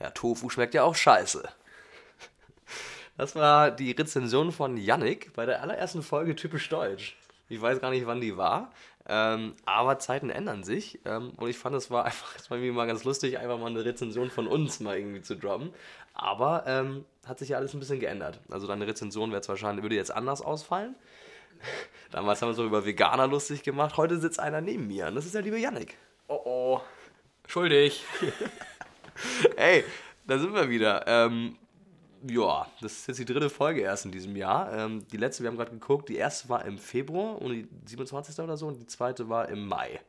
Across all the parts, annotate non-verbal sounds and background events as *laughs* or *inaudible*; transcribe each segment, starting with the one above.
Ja, Tofu schmeckt ja auch scheiße. Das war die Rezension von Yannick bei der allerersten Folge Typisch Deutsch. Ich weiß gar nicht, wann die war, ähm, aber Zeiten ändern sich. Ähm, und ich fand, es war einfach es war irgendwie mal ganz lustig, einfach mal eine Rezension von uns mal irgendwie zu droppen. Aber ähm, hat sich ja alles ein bisschen geändert. Also deine Rezension wäre wahrscheinlich, würde jetzt anders ausfallen. *laughs* Damals haben wir so über Veganer lustig gemacht. Heute sitzt einer neben mir und das ist der liebe Yannick. Oh oh. Schuldig. *laughs* *laughs* Hey, da sind wir wieder. Ähm, ja, das ist jetzt die dritte Folge erst in diesem Jahr. Ähm, die letzte, wir haben gerade geguckt, die erste war im Februar und die 27. oder so und die zweite war im Mai.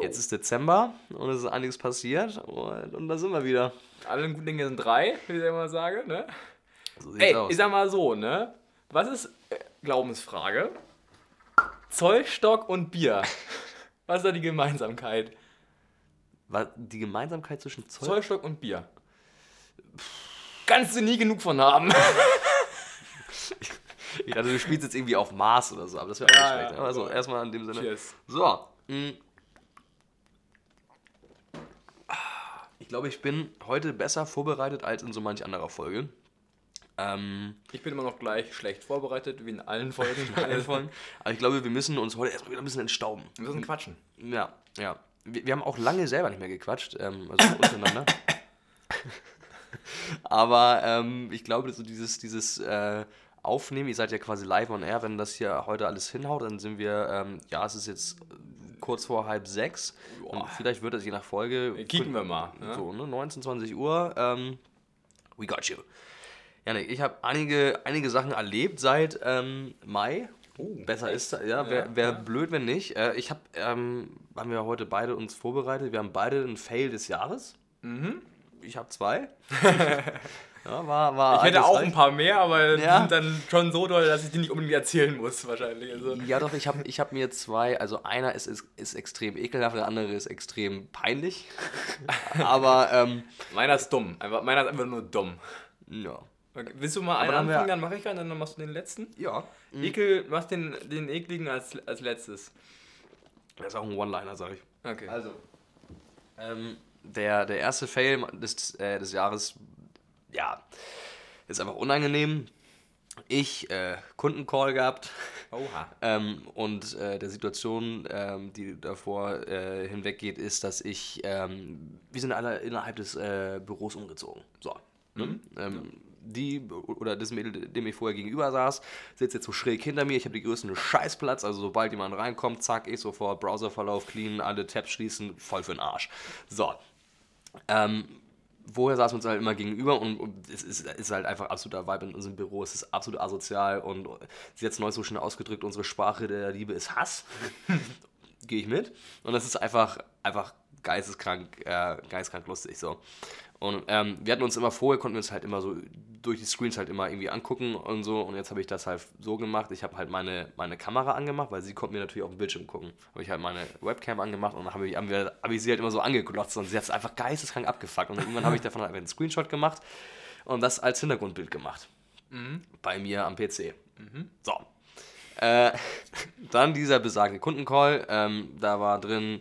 Jetzt ist Dezember und es ist einiges passiert und, und da sind wir wieder. Alle guten Dinge sind drei, wie ich immer sage, ne? So Ey, aus. ich sag mal so, ne? Was ist äh, Glaubensfrage? Zollstock und Bier. *laughs* Was ist da die Gemeinsamkeit? War die Gemeinsamkeit zwischen Zoll Zollstock und Bier. Kannst du nie genug von haben. *laughs* Ich dachte, du spielst jetzt irgendwie auf Mars oder so, aber das wäre auch Ja, nicht schlecht. ja. Also erstmal in dem Sinne. Cheers. So. mh. Ich glaube, ich bin heute besser vorbereitet als in so manch anderer Folge. Ähm, Ich bin immer noch gleich schlecht vorbereitet, wie in allen Folgen. *laughs* allen Folgen. Aber ich glaube, wir müssen uns heute erstmal wieder ein bisschen entstauben. Wir müssen quatschen. Ja, ja. Wir, wir haben auch lange selber nicht mehr gequatscht, ähm, also untereinander. *laughs* Aber ähm, ich glaube, so dieses, dieses äh, Aufnehmen, ihr seid ja quasi live on air, wenn das hier heute alles hinhaut, dann sind wir, ähm, ja, es ist jetzt kurz vor halb sechs. Und vielleicht wird das je nach Folge. Kicken wir mal. Ne? So, ne? 19, 20 Uhr. Ähm, we got you. Janik, ich habe einige, einige Sachen erlebt seit ähm, Mai. Besser ist, ja, wäre wär blöd, wenn nicht. Äh, ich habe, ähm, haben wir heute beide uns vorbereitet. Wir haben beide einen Fail des Jahres. Ich habe zwei. *laughs* ja, war, war Ich hätte auch reich. ein paar mehr, aber die Ja. sind dann schon so doll, dass ich die nicht unbedingt erzählen muss, wahrscheinlich. Also, Ja, doch, ich habe ich hab mir zwei, also einer ist, ist, ist extrem ekelhaft, der andere ist extrem peinlich. *laughs* Aber, ähm, meiner ist dumm. Einfach, meiner ist einfach nur dumm. ja. Okay. Willst du mal einen dann anfangen, dann mache ich einen, dann machst du den letzten? Ja. Ekel, mach den, den ekligen als, als letztes. Das ist auch ein One-Liner, sag ich. Okay. Also, ähm, der, der erste Fail des, äh, des Jahres, ja, ist einfach unangenehm. Ich, äh, Kundencall gehabt Oha. *laughs* ähm, und äh, der Situation, ähm, die davor äh, hinweggeht, ist, dass ich, ähm, wir sind alle innerhalb des äh, Büros umgezogen. So. Ne? Ähm, die oder das Mädel, dem ich vorher gegenüber saß, sitzt jetzt so schräg hinter mir. Ich habe die größten Scheißplatz. Also sobald jemand reinkommt, zack, ich sofort Browserverlauf clean, alle Tabs schließen, voll für den Arsch. So. Ähm, vorher saßen wir uns halt immer gegenüber und, und es ist, ist halt einfach absoluter Vibe in unserem Büro. Es ist absolut asozial und sie hat es neu so schön ausgedrückt, unsere Sprache der Liebe ist Hass. *laughs* Gehe ich mit. Und das ist einfach, einfach geisteskrank, äh, geisteskrank lustig so. Und ähm, wir hatten uns immer vorher, konnten wir uns halt immer so durch die Screens halt immer irgendwie angucken und so. Und jetzt habe ich das halt so gemacht. Ich habe halt meine, meine Kamera angemacht, weil sie konnte mir natürlich auf dem Bildschirm gucken. Habe ich halt meine Webcam angemacht und dann habe ich, haben wir, habe ich sie halt immer so angeglotzt und sie hat es einfach geisteskrank abgefuckt. Und irgendwann habe ich davon halt einen Screenshot gemacht und das als Hintergrundbild gemacht. Bei mir am PC. So. Äh, *laughs* dann dieser besagte Kundencall. Ähm, da war drin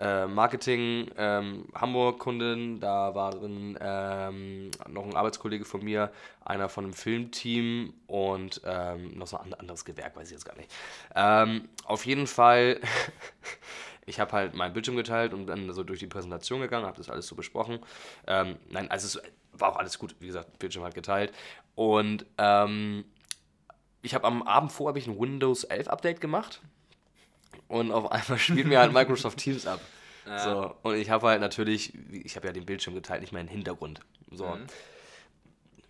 äh, Marketing, ähm, Hamburg-Kunden, da war drin ähm, noch ein Arbeitskollege von mir, einer von einem Filmteam und ähm, noch so ein anderes Gewerk, weiß ich jetzt gar nicht. Ähm, auf jeden Fall, *laughs* ich habe halt meinen Bildschirm geteilt und dann so durch die Präsentation gegangen, habe das alles so besprochen. Ähm, nein, also es war auch alles gut, wie gesagt, Bildschirm halt geteilt. Und ähm, ich habe am Abend vor habe ich ein Windows 11 Update gemacht und auf einmal spielt mir halt *laughs* Microsoft Teams ab. So, und ich habe halt natürlich, ich habe ja den Bildschirm geteilt, nicht meinen Hintergrund. So.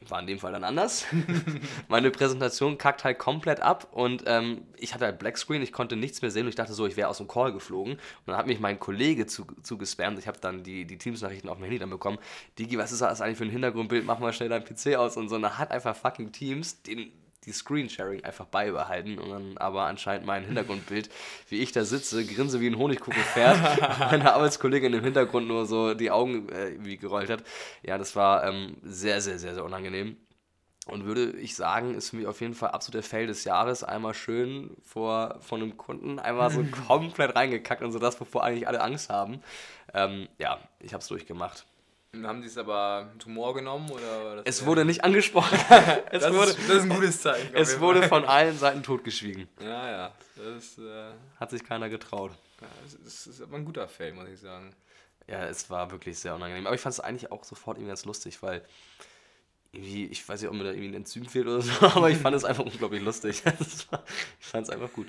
War in dem Fall dann anders. *laughs* Meine Präsentation kackt halt komplett ab und ähm, ich hatte halt Blackscreen, ich konnte nichts mehr sehen und ich dachte so, ich wäre aus dem Call geflogen. Und dann hat mich mein Kollege zu, zugespammt. Ich habe dann die, die Teams-Nachrichten auf mein Handy dann bekommen. Digi, was ist das eigentlich für ein Hintergrundbild? Mach mal schnell dein PC aus und so. Und dann hat einfach fucking Teams den, die Screensharing einfach beibehalten und dann aber anscheinend mein Hintergrundbild, wie ich da sitze, grinse wie ein Honigkuchenpferd, *laughs* meine Arbeitskollegin im Hintergrund nur so die Augen äh, wie gerollt hat. Ja, das war ähm, sehr, sehr, sehr, sehr unangenehm. Und würde ich sagen, ist für mich auf jeden Fall absoluter Fail des Jahres. Einmal schön vor von einem Kunden, einmal so *laughs* komplett reingekackt und so das, wovor eigentlich alle Angst haben. Ähm, ja, ich habe es durchgemacht. Haben sie es aber mit Humor genommen oder? das Es wurde nicht angesprochen. *laughs* es Das, wurde, ist, das ist ein gutes Zeichen. es wurde von allen Seiten totgeschwiegen. Ja, ja. Das äh, Hat sich keiner getraut. ja, das ist, aber ein guter Fail, muss ich sagen. Ja, es war wirklich sehr unangenehm. Aber ich fand es eigentlich auch sofort irgendwie ganz lustig, weil irgendwie, ich weiß nicht, ob mir da irgendwie ein Enzym fehlt oder so, *laughs* aber ich fand es einfach unglaublich lustig. *laughs* Es war- ich fand es einfach gut.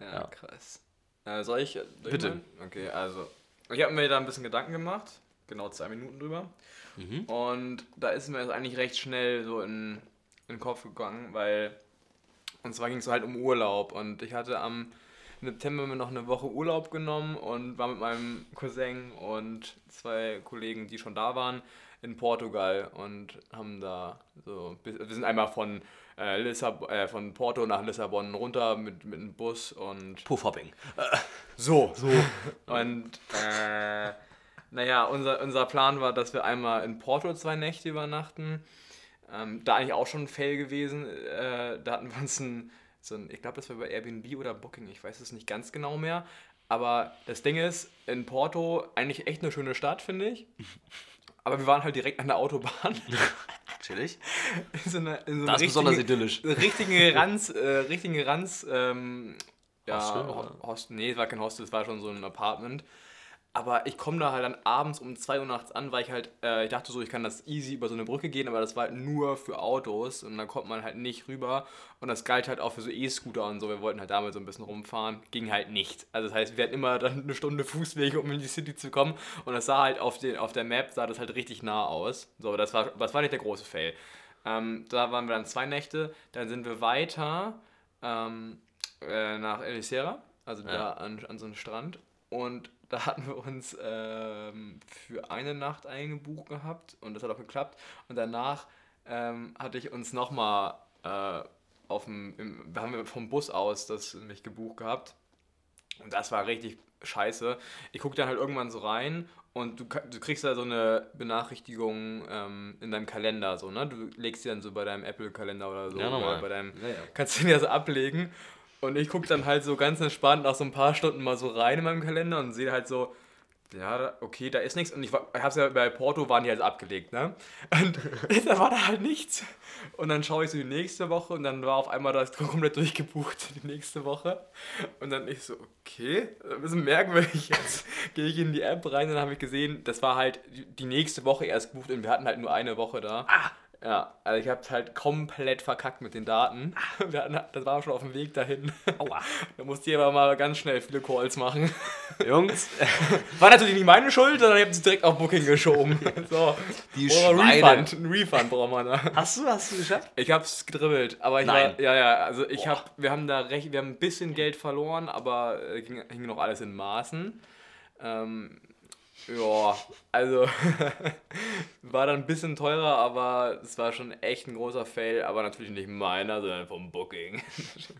Ja, Ja. krass. Äh, soll ich? Soll ich Bitte. mal? Okay, also. Ich habe mir da ein bisschen Gedanken gemacht. Genau zwei Minuten drüber. Mhm. Und da ist mir das eigentlich recht schnell so in, in den Kopf gegangen, weil. Und zwar ging es halt um Urlaub. Und ich hatte am September mir noch eine Woche Urlaub genommen und war mit meinem Cousin und zwei Kollegen, die schon da waren, in Portugal und haben da so. Wir sind einmal von, äh, Lissab äh, von Porto nach Lissabon runter mit, mit einem Bus und Puffhopping. so. So. Und äh, naja, unser, unser Plan war, dass wir einmal in Porto zwei Nächte übernachten. Ähm, da eigentlich auch schon ein Fail gewesen. Äh, da hatten wir uns ein, so ein, ich glaube, das war über Airbnb oder Booking, ich weiß es nicht ganz genau mehr. Aber das Ding ist, in Porto eigentlich echt eine schöne Stadt, finde ich. *laughs* Aber wir waren halt direkt an der Autobahn. *laughs* Chillig. In so einer, in so Das ist besonders idyllisch. richtigen Ranz, äh, richtigen Ranz, ähm, ja, Hostel, Ho- oder? Hostel, nee, es war kein Hostel, es war schon so ein Apartment. Aber ich komme da halt dann abends um 2 Uhr nachts an, weil ich halt, äh, ich dachte so, ich kann das easy über so eine Brücke gehen, aber das war halt nur für Autos und da kommt man halt nicht rüber. Und das galt halt auch für so E-Scooter und so. Wir wollten halt damit so ein bisschen rumfahren. Ging halt nicht. Also das heißt, wir hatten immer dann eine Stunde Fußwege, um in die City zu kommen. Und das sah halt auf, den, auf der Map, sah das halt richtig nah aus. So, das war, das war nicht der große Fail. Ähm, da waren wir dann zwei Nächte. Dann sind wir weiter ähm, äh, nach Elisera, also da Ja. an, an so einem Strand. Und da hatten wir uns ähm, für eine Nacht eingebucht gehabt und das hat auch geklappt. Und danach ähm, hatte ich uns nochmal äh, auf dem, im, wir haben vom Bus aus das mich gebucht gehabt. Und das war richtig scheiße. Ich gucke dann halt irgendwann so rein und du, du kriegst da so eine Benachrichtigung ähm, in deinem Kalender, so, ne? Du legst die dann so bei deinem Apple-Kalender oder so. Ja, normal. Oder bei deinem, Ja, ja. Kannst du ja so ablegen. Und ich gucke dann halt so ganz entspannt nach so ein paar Stunden mal so rein in meinem Kalender und sehe halt so, ja, okay, da ist nichts. Und ich, war- ich hab's ja bei Porto waren die halt abgelegt, ne? Und *laughs* *laughs* da war da halt nichts. Und dann schaue ich so die nächste Woche und dann war auf einmal das komplett durchgebucht die nächste Woche. Und dann ich so, okay, ein bisschen merkwürdig *laughs* jetzt. Gehe ich in die App rein und dann habe ich gesehen, das war halt die- die nächste Woche erst gebucht und wir hatten halt nur eine Woche da. Ah. Ja, also ich habe halt komplett verkackt mit den Daten. *laughs* Wir hatten, das war schon auf dem Weg dahin. Aua. *laughs* Da musste ich aber mal ganz schnell viele Calls machen. *laughs* Jungs, War natürlich nicht meine Schuld, sondern ich habe sie direkt auf Booking geschoben. So. Die Schweine. Refund. Ein Refund brauchen wir da. hast du, hast du geschafft? Ich hab's gedribbelt, aber ich Nein. war, ja, ja, also ich Boah. hab, wir haben da recht, wir haben ein bisschen Geld verloren, aber äh, ging, hing noch alles in Maßen. Ähm, ja, also *laughs* war dann ein bisschen teurer, aber es war schon echt ein großer Fail, aber natürlich nicht meiner, sondern vom Booking.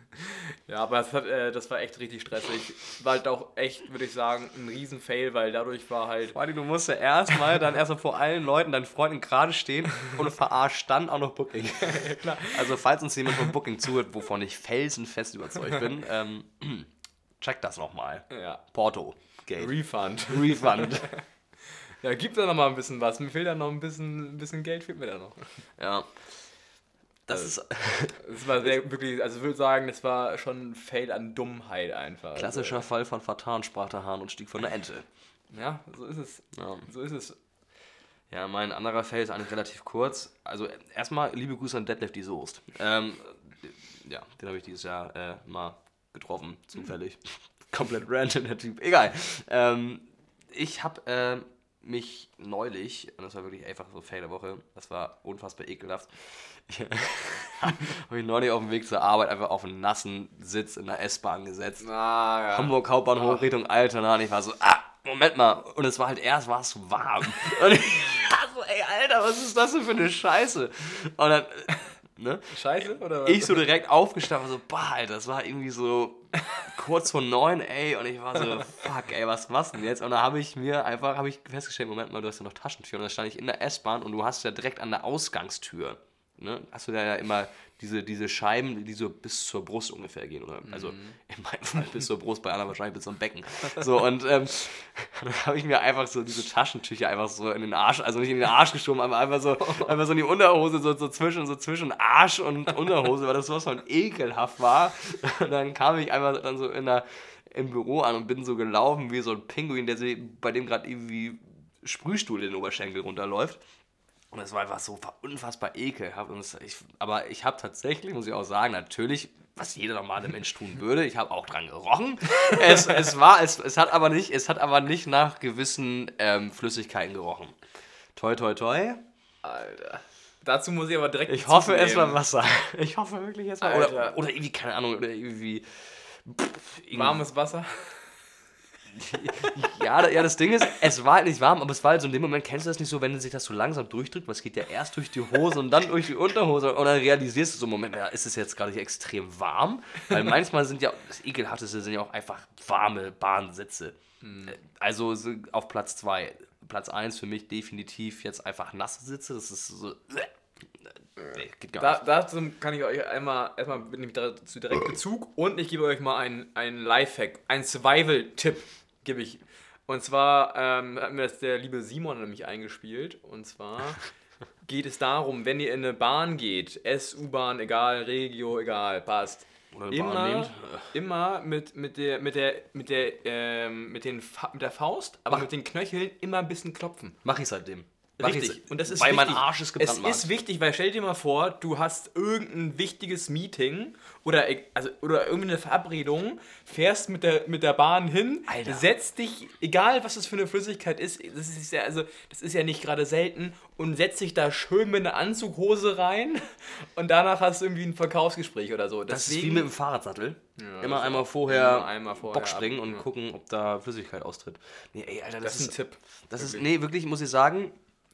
*laughs* ja, aber das, hat, äh, das war echt richtig stressig. War halt auch echt, würde ich sagen, ein riesen Fail, weil dadurch war halt Wadi, du musst ja erstmal dann erstmal vor allen Leuten, deinen Freunden gerade stehen und verarscht dann auch noch Booking. *laughs* klar. Also, falls uns jemand von Booking zuhört, wovon ich felsenfest überzeugt bin, ähm, *clears throat* check das nochmal. ja, Porto. Gate. Refund. Refund. *laughs* Ja, gib da noch mal ein bisschen was. Mir fehlt da noch ein bisschen, ein bisschen Geld, fehlt mir da noch. ja. Das ist *laughs* Es war sehr, wirklich, also ich würde sagen, das war schon ein Fail an Dummheit einfach. klassischer Fall von Vertan, sprach der Hahn und stieg von der Ente. Also, ja, so ist es. Ja. So ist es. Ja, mein anderer Fail ist eigentlich relativ kurz. Also erstmal liebe Grüße an Detlef die Soest. Ähm, ja, den habe ich dieses Jahr äh, mal getroffen, zufällig. *laughs* Komplett random, der Typ. Egal. Ähm, ich habe ähm, mich neulich, und das war wirklich einfach so Fail der Woche, das war unfassbar ekelhaft, *laughs* habe ich neulich auf dem Weg zur Arbeit einfach auf einen nassen Sitz in der S-Bahn gesetzt. Ah, ja. Hamburg Hauptbahnhof Richtung Altona und ich war so, ah, Moment mal. Und es war halt erst war es so warm. *laughs* Und ich war so, ey, Alter, was ist das denn für eine Scheiße? Und dann, ne? Scheiße, oder was? Ich so direkt aufgestanden, so, boah, Alter, das war irgendwie so kurz vor neun, ey. Und ich war so, fuck, ey, was was denn jetzt? Und da habe ich mir einfach, habe ich festgestellt, Moment mal, du hast ja noch Taschentür. Und da stand ich in der S-Bahn und du hast ja direkt an der Ausgangstür ne, hast du da ja immer diese, diese Scheiben, die so bis zur Brust ungefähr gehen. Oder, also Mhm. in meinem Fall bis zur Brust, bei anderen wahrscheinlich bis zum Becken. So, und ähm, *laughs* dann habe ich mir einfach so diese Taschentücher einfach so in den Arsch, also nicht in den Arsch geschoben, aber einfach so, *laughs* einfach so in die Unterhose, so, so zwischen, so zwischen Arsch und Unterhose, weil das sowas von ekelhaft war. Und dann kam ich einfach dann so in der, im Büro an und bin so gelaufen wie so ein Pinguin, der bei dem gerade irgendwie Sprühstuhl in den Oberschenkel runterläuft. Und es war einfach so unfassbar ekelhaft. Ich, aber ich habe tatsächlich, muss ich auch sagen, natürlich, was jeder normale Mensch tun würde, ich habe auch dran gerochen. *laughs* Es, es, war, es, es, hat aber nicht, es hat aber nicht nach gewissen ähm, Flüssigkeiten gerochen. Toi, toi, toi. Alter. Dazu muss ich aber direkt. Ich hoffe, es war. Wasser. *laughs* Ich hoffe wirklich, es war Alter. oder, oder irgendwie, keine Ahnung, oder irgendwie. pff, irgendwie- Warmes Wasser. *laughs* Ja, ja, das Ding ist, es war halt nicht warm, aber es war halt so in dem Moment, kennst du das nicht so, wenn sich das so langsam durchdrückt, weil es geht ja erst durch die Hose und dann durch die Unterhose und dann realisierst du so, Moment, ja, ist es jetzt gerade hier extrem warm? Weil manchmal sind ja, das Ekelhafteste sind ja auch einfach warme Bahnsitze. Also so auf Platz 2. Platz 1 für mich definitiv jetzt einfach nasse Sitze, das ist so, nee, geht gar Da, nicht. dazu kann ich euch einmal, erstmal nehme ich dazu direkt Bezug und ich gebe euch mal einen, einen Lifehack, einen Survival-Tipp gebe ich. Und zwar ähm, hat mir das der liebe Simon nämlich eingespielt. Und zwar *laughs* geht es darum, wenn ihr in eine Bahn geht, S, U-Bahn, egal, Regio, egal, passt. Oder eine Bahn Immer, nehmt. immer mit, mit der, mit der, mit der, ähm, mit den Fa mit der Faust, aber Mach- mit den Knöcheln immer ein bisschen klopfen. Mach ich seitdem. Mach ich Richtig. seit- Und das ist weil wichtig. mein Arsch ist gebrannt. Es ist wichtig, weil stell dir mal vor, du hast irgendein wichtiges Meeting oder, also, oder irgendwie eine Verabredung, fährst mit der, mit der Bahn hin, Alter. setzt dich, egal was das für eine Flüssigkeit ist, das ist ja, also, das ist ja nicht gerade selten, und setzt dich da schön mit einer Anzughose rein *laughs* und danach hast du irgendwie ein Verkaufsgespräch oder so. Das ist Deswegen- wie mit dem Fahrradsattl. Ja, immer einmal vorher, Immer einmal vorher Bock springen ab, und ja. gucken, ob da Flüssigkeit austritt. Nee, ey, Alter, das, Das ist ein Tipp. Das ist, Wirklich. nee, wirklich, muss ich sagen,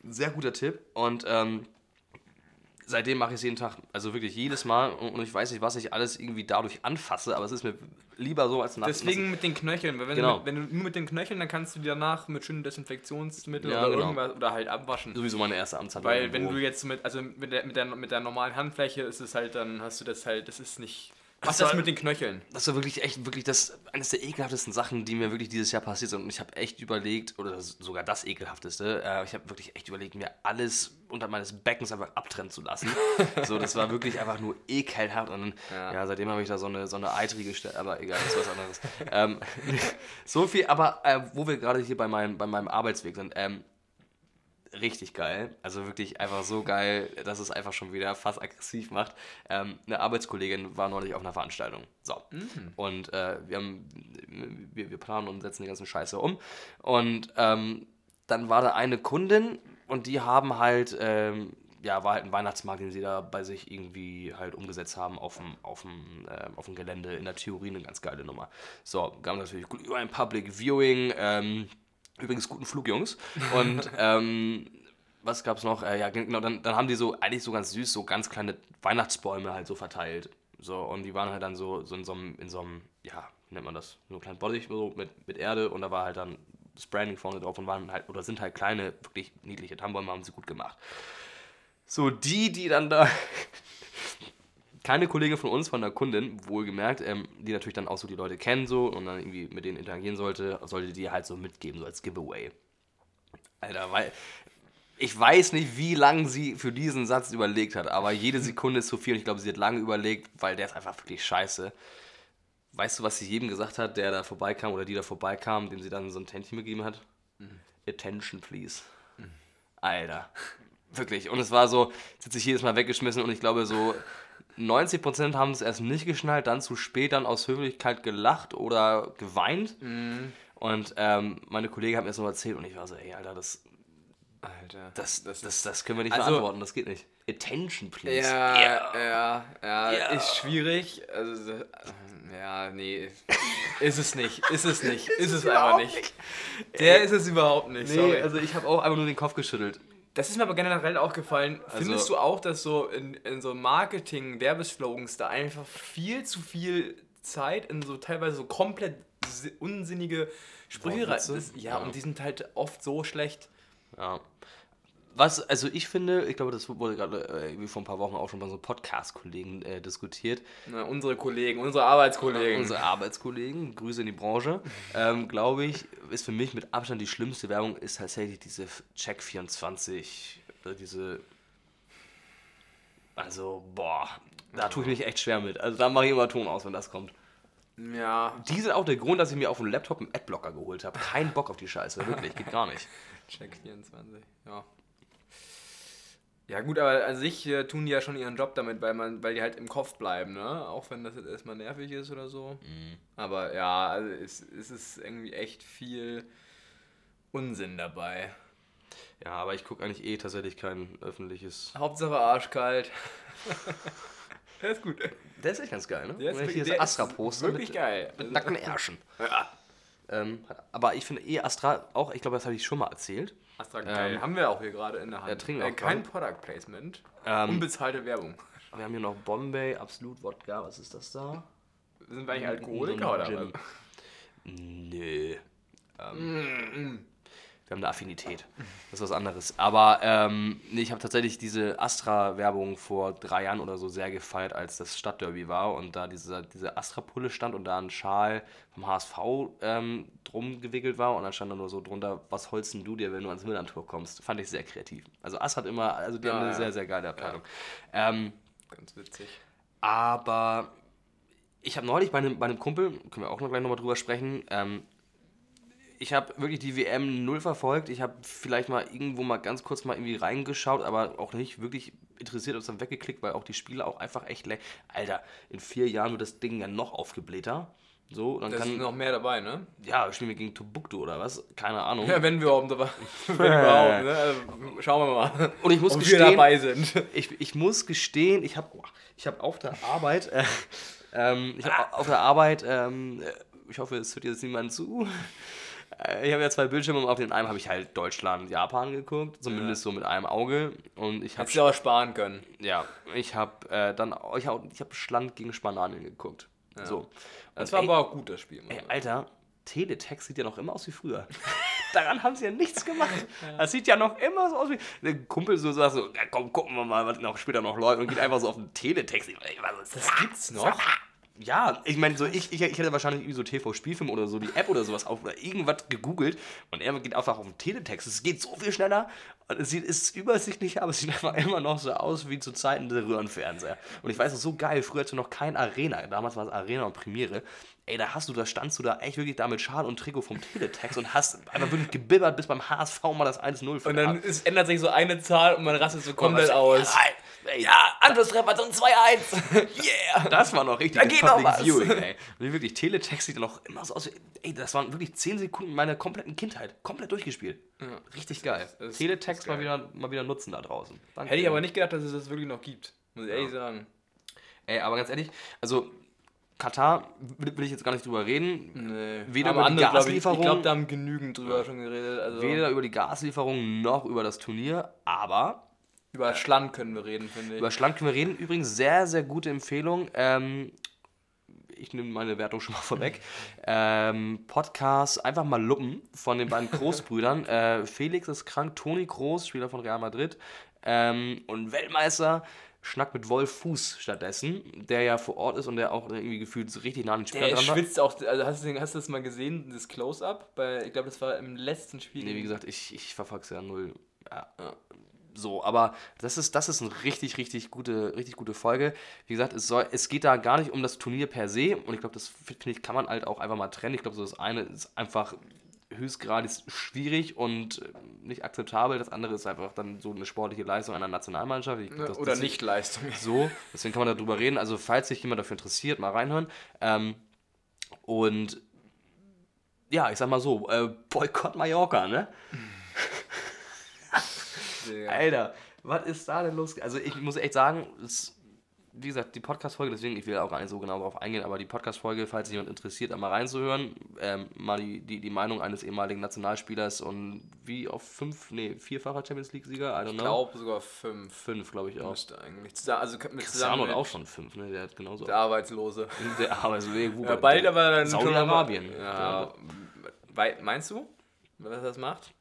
sehr guter Tipp. Und ähm, seitdem mache ich es jeden Tag. Also wirklich jedes Mal. Und, ich weiß nicht, was ich alles irgendwie dadurch anfasse, aber es ist mir lieber so als nass. Deswegen mit den Knöcheln, weil wenn, Genau. du, wenn du nur mit den Knöcheln, dann kannst du die danach mit schönen Desinfektionsmittel Ja, oder genau. irgendwas oder halt abwaschen. sowieso meine erste Amtshandlung. Weil wenn du jetzt mit, also mit der, mit der, mit der normalen Handfläche ist es halt, dann hast du das halt, das ist nicht. Mach Das das mit den Knöcheln. Das war wirklich echt, wirklich das, eines der ekelhaftesten Sachen, die mir wirklich dieses Jahr passiert sind. Und ich habe echt überlegt, oder das, sogar das ekelhafteste, äh, ich habe wirklich echt überlegt, mir alles unter meines Beckens einfach abtrennen zu lassen. *laughs* so, das war wirklich einfach nur ekelhaft. Und ja. Ja. seitdem habe ich da so eine, so eine eitrige Stelle, aber egal, das ist was anderes. ähm, *laughs* so viel, aber äh, wo wir gerade hier bei meinem, bei meinem Arbeitsweg sind, ähm, richtig geil. Also wirklich einfach so geil, dass es einfach schon wieder fast aggressiv macht. Ähm, eine Arbeitskollegin war neulich auf einer Veranstaltung. So. Und äh, wir, haben, wir, wir planen und setzen die ganzen Scheiße um. Und ähm, dann war da eine Kundin und die haben halt, ähm, ja, war halt ein Weihnachtsmarkt, den sie da bei sich irgendwie halt umgesetzt haben auf dem, auf dem, äh, auf dem Gelände. In der Theorie eine ganz geile Nummer. So, gab natürlich gut über ein Public Viewing. Ähm, Übrigens guten Flug, Jungs. Und *laughs* ähm, was gab's noch? Äh, ja, genau, dann, dann haben die so, eigentlich so ganz süß, so ganz kleine Weihnachtsbäume halt so verteilt. So, und die waren halt dann so, so in so einem, in so einem, ja, wie nennt man das? So ein kleinen Bottich so mit, mit Erde und da war halt dann das Branding vorne drauf und waren halt, oder sind halt kleine, wirklich niedliche Tannenbäume, haben sie gut gemacht. So, die, die dann da. *laughs* Keine Kollegin von uns, von der Kundin, wohlgemerkt, ähm, die natürlich dann auch so die Leute kennen so und dann irgendwie mit denen interagieren sollte, sollte die halt so mitgeben, so als Giveaway. Alter, weil ich weiß nicht, wie lange sie für diesen Satz überlegt hat, aber jede Sekunde ist zu viel und ich glaube, sie hat lange überlegt, weil der ist einfach wirklich scheiße. Weißt du, was sie jedem gesagt hat, der da vorbeikam oder die da vorbeikam, dem sie dann so ein Tändchen gegeben hat? Attention, please. Alter. Wirklich. Und es war so, sie hat sich jedes Mal weggeschmissen und ich glaube, so 90% haben es erst nicht geschnallt, dann zu spät dann aus Höflichkeit gelacht oder geweint. Und ähm, meine Kollegin hat mir das noch erzählt und ich war so, ey, Alter, das, Alter. das, das, das, das können wir nicht Also- beantworten, das geht nicht. Attention, please. Ja, Yeah. ja, ja, Ja. ist schwierig. Also, äh, ja, nee. Ist es nicht. Ist es nicht. *laughs* Ist es einfach nicht. nicht. Der ist es überhaupt nicht. Nee, sorry. also ich habe auch einfach nur den Kopf geschüttelt. Das ist mir aber generell aufgefallen. Findest Also- du auch, dass so in, in so Marketing, Werbeslogans da einfach viel zu viel Zeit in so teilweise so komplett si- unsinnige Sprüche rein. Ja, Ja. und die sind halt oft so schlecht. Ja. Was, also ich finde, ich glaube, das wurde gerade äh, irgendwie vor ein paar Wochen auch schon bei so Podcast-Kollegen äh, diskutiert. Na, unsere Kollegen, unsere Arbeitskollegen. Unsere Arbeitskollegen, Grüße in die Branche, *laughs* ähm, glaube ich, ist für mich mit Abstand die schlimmste Werbung, ist tatsächlich diese Check24, äh, diese. Also, boah, da tue ich mich echt schwer mit. Also, da mache ich immer Ton aus, wenn das kommt. ja, Die sind auch der Grund, dass ich mir auf dem Laptop einen Adblocker geholt habe. Kein Bock auf die Scheiße, wirklich, geht gar nicht. *laughs* Check 24, ja. Ja gut, aber an sich äh, tun die ja schon ihren Job damit, weil man, weil die halt im Kopf bleiben, ne? Auch wenn das jetzt erstmal nervig ist oder so. Aber ja, also es, es ist irgendwie echt viel Unsinn dabei. Ja, aber ich gucke eigentlich eh tatsächlich kein öffentliches. Hauptsache arschkalt. *laughs* der ist gut. Der ist echt ganz geil, ne? Der ist, Hier wirklich- ist der Astra-Poster Wirklich mit, geil. mit nackten Ärschen. Ja. Ähm, aber ich finde eh Astra auch, ich glaube, das habe ich schon mal erzählt. Astra. Ähm, Haben wir auch hier gerade in der Hand. ja, trinken wir äh, auch kein gerade. Product Placement. Ähm, Unbezahlte Werbung. Wir haben hier noch Bombay, Absolut Wodka, was ist das da? Sind wir eigentlich Alkoholiker oder was? Nö. Mm, Wir haben eine Affinität. Das ist was anderes. Aber ähm, nee, ich habe tatsächlich diese Astra-Werbung vor drei Jahren oder so sehr gefeiert, als das Stadtderby war und da diese, diese Astra-Pulle stand und da ein Schal vom HSV ähm, drum gewickelt war und dann stand da nur so drunter, was holst denn du dir, wenn du ans Millantor kommst? Fand ich sehr kreativ. Also Astra hat immer, also die Ja, haben eine ja. sehr, sehr geile Abteilung. Ähm, Ganz witzig. aber ich habe neulich bei einem, bei einem Kumpel, können wir auch noch gleich nochmal drüber sprechen, ähm, ich habe wirklich die WM null verfolgt. Ich habe vielleicht mal irgendwo mal ganz kurz mal irgendwie reingeschaut, aber auch nicht wirklich interessiert und dann weggeklickt, weil auch die Spiele auch einfach echt leck. Alter, in vier Jahren wird das Ding ja noch aufgeblähter. So, dann Da kann. ist noch mehr dabei, ne? ja, spielen wir gegen Timbuktu oder was? Keine Ahnung. Ja, wenn wir überhaupt dabei *laughs* wenn überhaupt, ne? Also, schauen wir mal. Und ich muss ob gestehen- wir dabei sind. ich, ich muss gestehen, ich habe ich hab auf der Arbeit, äh, ähm, ich hab auf der Arbeit, ähm, äh, ich hoffe, es hört jetzt niemand zu. Äh, Ich habe ja zwei Bildschirme und auf den einen habe ich halt Deutschland, Japan geguckt, zumindest so mit einem Auge. Und ich habe aber sparen können. ja, ich habe äh, dann ich habe ich hab Schland gegen Spanien geguckt. So. Das Und war ey, aber auch gut, das Spiel. Ey, Alter, Teletext sieht ja noch immer aus wie früher. *laughs* Daran haben sie ja nichts gemacht. *laughs* Das sieht ja noch immer so aus wie. Der Kumpel so sagt so, ja, komm, gucken wir mal, was noch später noch läuft und geht einfach so auf den Teletext. Ich war so, das gibt's noch? Ja, ich meine, so ich, ich, ich hätte wahrscheinlich irgendwie so TV-Spielfilm oder so die App oder sowas auf oder irgendwas gegoogelt und er geht einfach auf den Teletext. Es geht so viel schneller und es sieht, ist übersichtlicher, aber es sieht einfach immer noch so aus wie zu Zeiten der Röhrenfernseher. Und ich weiß noch so geil, früher hatte noch kein Arena, damals war es Arena und Premiere. Ey, da hast du, da standst du da echt wirklich da mit Schal und Trikot vom Teletext und hast einfach wirklich gebibbert, bis beim HSV mal das 1-0 Und dann ist, ändert sich so eine Zahl und man rastet so komplett aus. Ey, Ja, Anschlusstreffer zum 2-1. yeah. Das war noch richtig Da geht noch Public was. Viewing, ey. Und wirklich, Teletext sieht noch immer so aus. wie- Ey, das waren wirklich 10 Sekunden meiner kompletten Kindheit. Komplett durchgespielt. Richtig geil. das ist- Teletext das ist mal, geil. wieder, mal wieder nutzen da draußen. Danke. Hätte ich aber nicht gedacht, dass es das wirklich noch gibt. Muss ich ehrlich sagen. Ey, aber ganz ehrlich, also Katar will, ich jetzt gar nicht drüber reden. Nee. Weder Aber über die andere, glaub ich, Gaslieferung- Ich glaube, da haben genügend drüber schon geredet. Also Weder über die Gaslieferung noch über das Turnier. Aber über Schland können wir reden, finde ich. Über Schlank können wir reden. Übrigens sehr, sehr gute Empfehlung. Ähm, ich nehme meine Wertung schon mal *laughs* vorweg. Ähm, Podcast einfach mal luppen von den beiden Großbrüdern. *laughs* äh, Felix ist krank, Toni Groß, Spieler von Real Madrid. Ähm, und Weltmeister schnackt mit Wolf Fuß stattdessen, der ja vor Ort ist und der auch irgendwie gefühlt so richtig nah an den Spielern Der dran war. schwitzt auch, also hast du, hast du das mal gesehen, das Close-Up? Ich glaube, das war im letzten Spiel. Nee, wie gesagt, ich, ich verfolge ja null. Ja, ja. So, aber das ist, das ist eine richtig, richtig gute, richtig gute Folge. Wie gesagt, es, soll, es geht da gar nicht um das Turnier per se. Und ich glaube, das finde ich, kann man halt auch einfach mal trennen. Ich glaube, so das eine ist einfach höchstgradig schwierig und äh, nicht akzeptabel. Das andere ist einfach dann so eine sportliche Leistung einer Nationalmannschaft. Ne, das- Oder das- nicht Leistung. *laughs* so, deswegen kann man darüber reden. Also, falls sich jemand dafür interessiert, mal reinhören. Ähm, und ja, ich sag mal so, äh, Boykott Mallorca, ne? Alter, was ist da denn los? Also, ich muss echt sagen, es, wie gesagt, die Podcast-Folge, deswegen, ich will auch gar nicht so genau darauf eingehen, aber die Podcast-Folge, falls sich jemand interessiert, einmal reinzuhören, ähm, mal die, die, die Meinung eines ehemaligen Nationalspielers und wie auf fünf, nee, vierfacher Champions League-Sieger, I don't Ich know. glaube sogar fünf. Fünf, glaube ich auch. Müsste eigentlich. Zusammen, also mit Cristiano hat auch schon fünf, ne? Der hat genauso. der Arbeitslose. *laughs* Der Arbeitsweg, Ja, bald aber dann Saudi-Arabien. Ja, wei- meinst du, was das macht?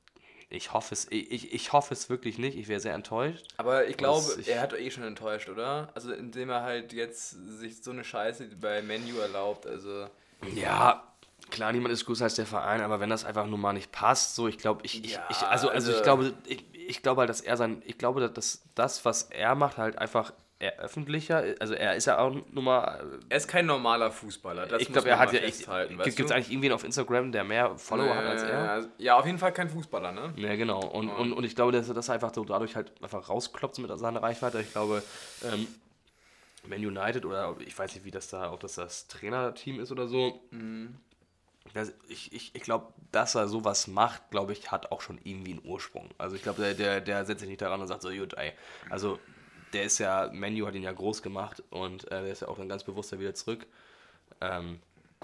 Ich hoffe es, ich, ich hoffe es wirklich nicht. Ich wäre sehr enttäuscht. Aber ich glaube, ich- er hat eh schon enttäuscht, oder? Also indem er halt jetzt sich so eine Scheiße bei Menu erlaubt, also... Ja, klar, niemand ist größer als der Verein, aber wenn das einfach nur mal nicht passt, so, ich glaube, ich, ich, Ja, ich, also, also ich also- glaube, ich, ich glaube halt, dass er sein, ich glaube, dass das, was er macht, halt einfach eher öffentlicher, also er ist ja auch nun mal, Er ist kein normaler Fußballer, das ich glaube, er hat ja, festhalten, gibt es eigentlich irgendwen auf Instagram, der mehr Follower hat als er? Äh, Ja, auf jeden Fall kein Fußballer, ne? Ja, genau. Und, und, und ich glaube, dass er das einfach so dadurch halt einfach rausklopft mit seiner Reichweite. Ich glaube, ähm, Man United oder ich weiß nicht, wie das da, ob das das Trainerteam ist oder so. Das, ich ich, ich glaube, dass er sowas macht, glaube ich, hat auch schon irgendwie einen Ursprung. Also ich glaube, der, der, der setzt sich nicht daran und sagt so, gut, ey. Also der ist ja, Menu hat ihn ja groß gemacht und äh, der ist ja auch dann ganz bewusst da wieder zurück. Ähm,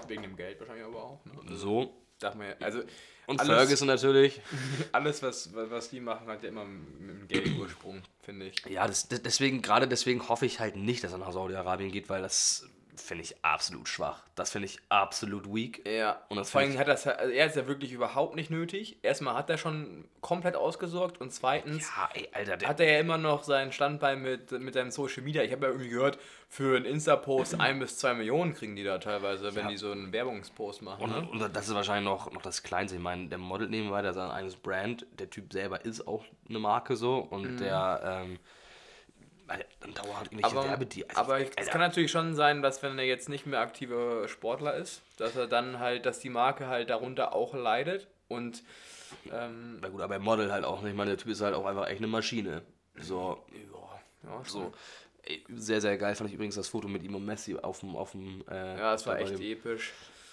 Wegen dem Geld wahrscheinlich aber auch, ne? so. Darf man ja, also Und alles, Ferguson natürlich. *laughs* alles was, was die machen, hat ja immer mit dem Geldursprung, finde ich. Ja, das- deswegen, gerade deswegen hoffe ich halt nicht, dass er nach Saudi-Arabien geht, weil das finde ich absolut schwach. Das finde ich absolut weak. Ja, Und das vor allem hat das, also er ist ja wirklich überhaupt nicht nötig. Erstmal hat er schon komplett ausgesorgt und zweitens Ja, ey, Alter, hat er ja immer noch sein Standbein mit, mit seinem Social Media. Ich habe ja irgendwie gehört, für einen Insta-Post ein bis zwei Millionen kriegen die da teilweise, wenn Ja. die so einen Werbungspost machen. und, Ne? und das ist wahrscheinlich noch, noch das Kleinste. Ich meine, der modelt nebenbei, der ist sein eigenes Brand. Der Typ selber ist auch eine Marke so und der, ähm, Alter, dann dauerhaft irgendwelche Aber, Werbedie- also, aber es kann natürlich schon sein, dass wenn er jetzt nicht mehr aktiver Sportler ist, dass er dann halt, dass die Marke halt darunter auch leidet und ähm, Na gut, aber er modelt halt auch nicht. Ich meine, der Typ ist halt auch einfach echt eine Maschine. So, ja, ja, so. Sehr, sehr geil fand ich übrigens das Foto mit ihm und Messi auf dem, auf dem, äh, Ja, es war echt dem- episch.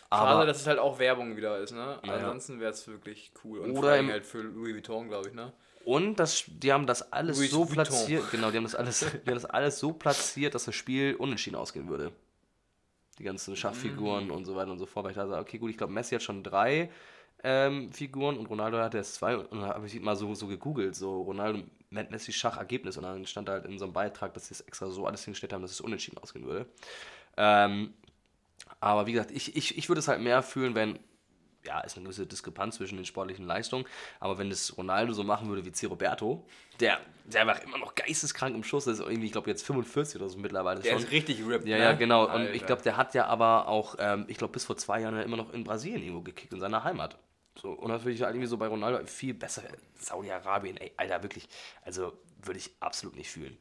Aber- Schade, dass es halt auch Werbung wieder ist, ne? Naja. Ansonsten wäre es wirklich cool. Und Oder vor allem im- halt für Louis Vuitton, glaube ich, ne? Und das, die haben das alles Louis so Vuitton. platziert, genau, die haben das alles, *laughs* die haben das alles so platziert, dass das Spiel unentschieden ausgehen würde. Die ganzen Schachfiguren und so weiter und so fort. Weil ich dachte, okay, gut, ich glaube, Messi hat schon drei ähm, Figuren und Ronaldo hat erst zwei. Und dann habe ich mal so, so gegoogelt, so Ronaldo, Messi Schachergebnis. Und dann stand da halt in so einem Beitrag, dass sie es extra so alles hingestellt haben, dass es unentschieden ausgehen würde. Ähm, aber wie gesagt, ich, ich, ich würde es halt mehr fühlen, wenn, ja, ist eine gewisse Diskrepanz zwischen den sportlichen Leistungen, aber wenn es Ronaldo so machen würde wie C. Roberto, der, der einfach immer noch geisteskrank im Schuss ist, irgendwie, ich glaube, jetzt 45 oder so mittlerweile Der schon. ist richtig ripped, Ja, ne? ja, genau. Und Alter. ich glaube, der hat ja aber auch, ähm, ich glaube, bis vor zwei Jahren ja immer noch in Brasilien irgendwo gekickt, in seiner Heimat. So, und das würde ich halt irgendwie so bei Ronaldo viel besser. Saudi-Arabien, ey, Alter, wirklich. Also würde ich absolut nicht fühlen.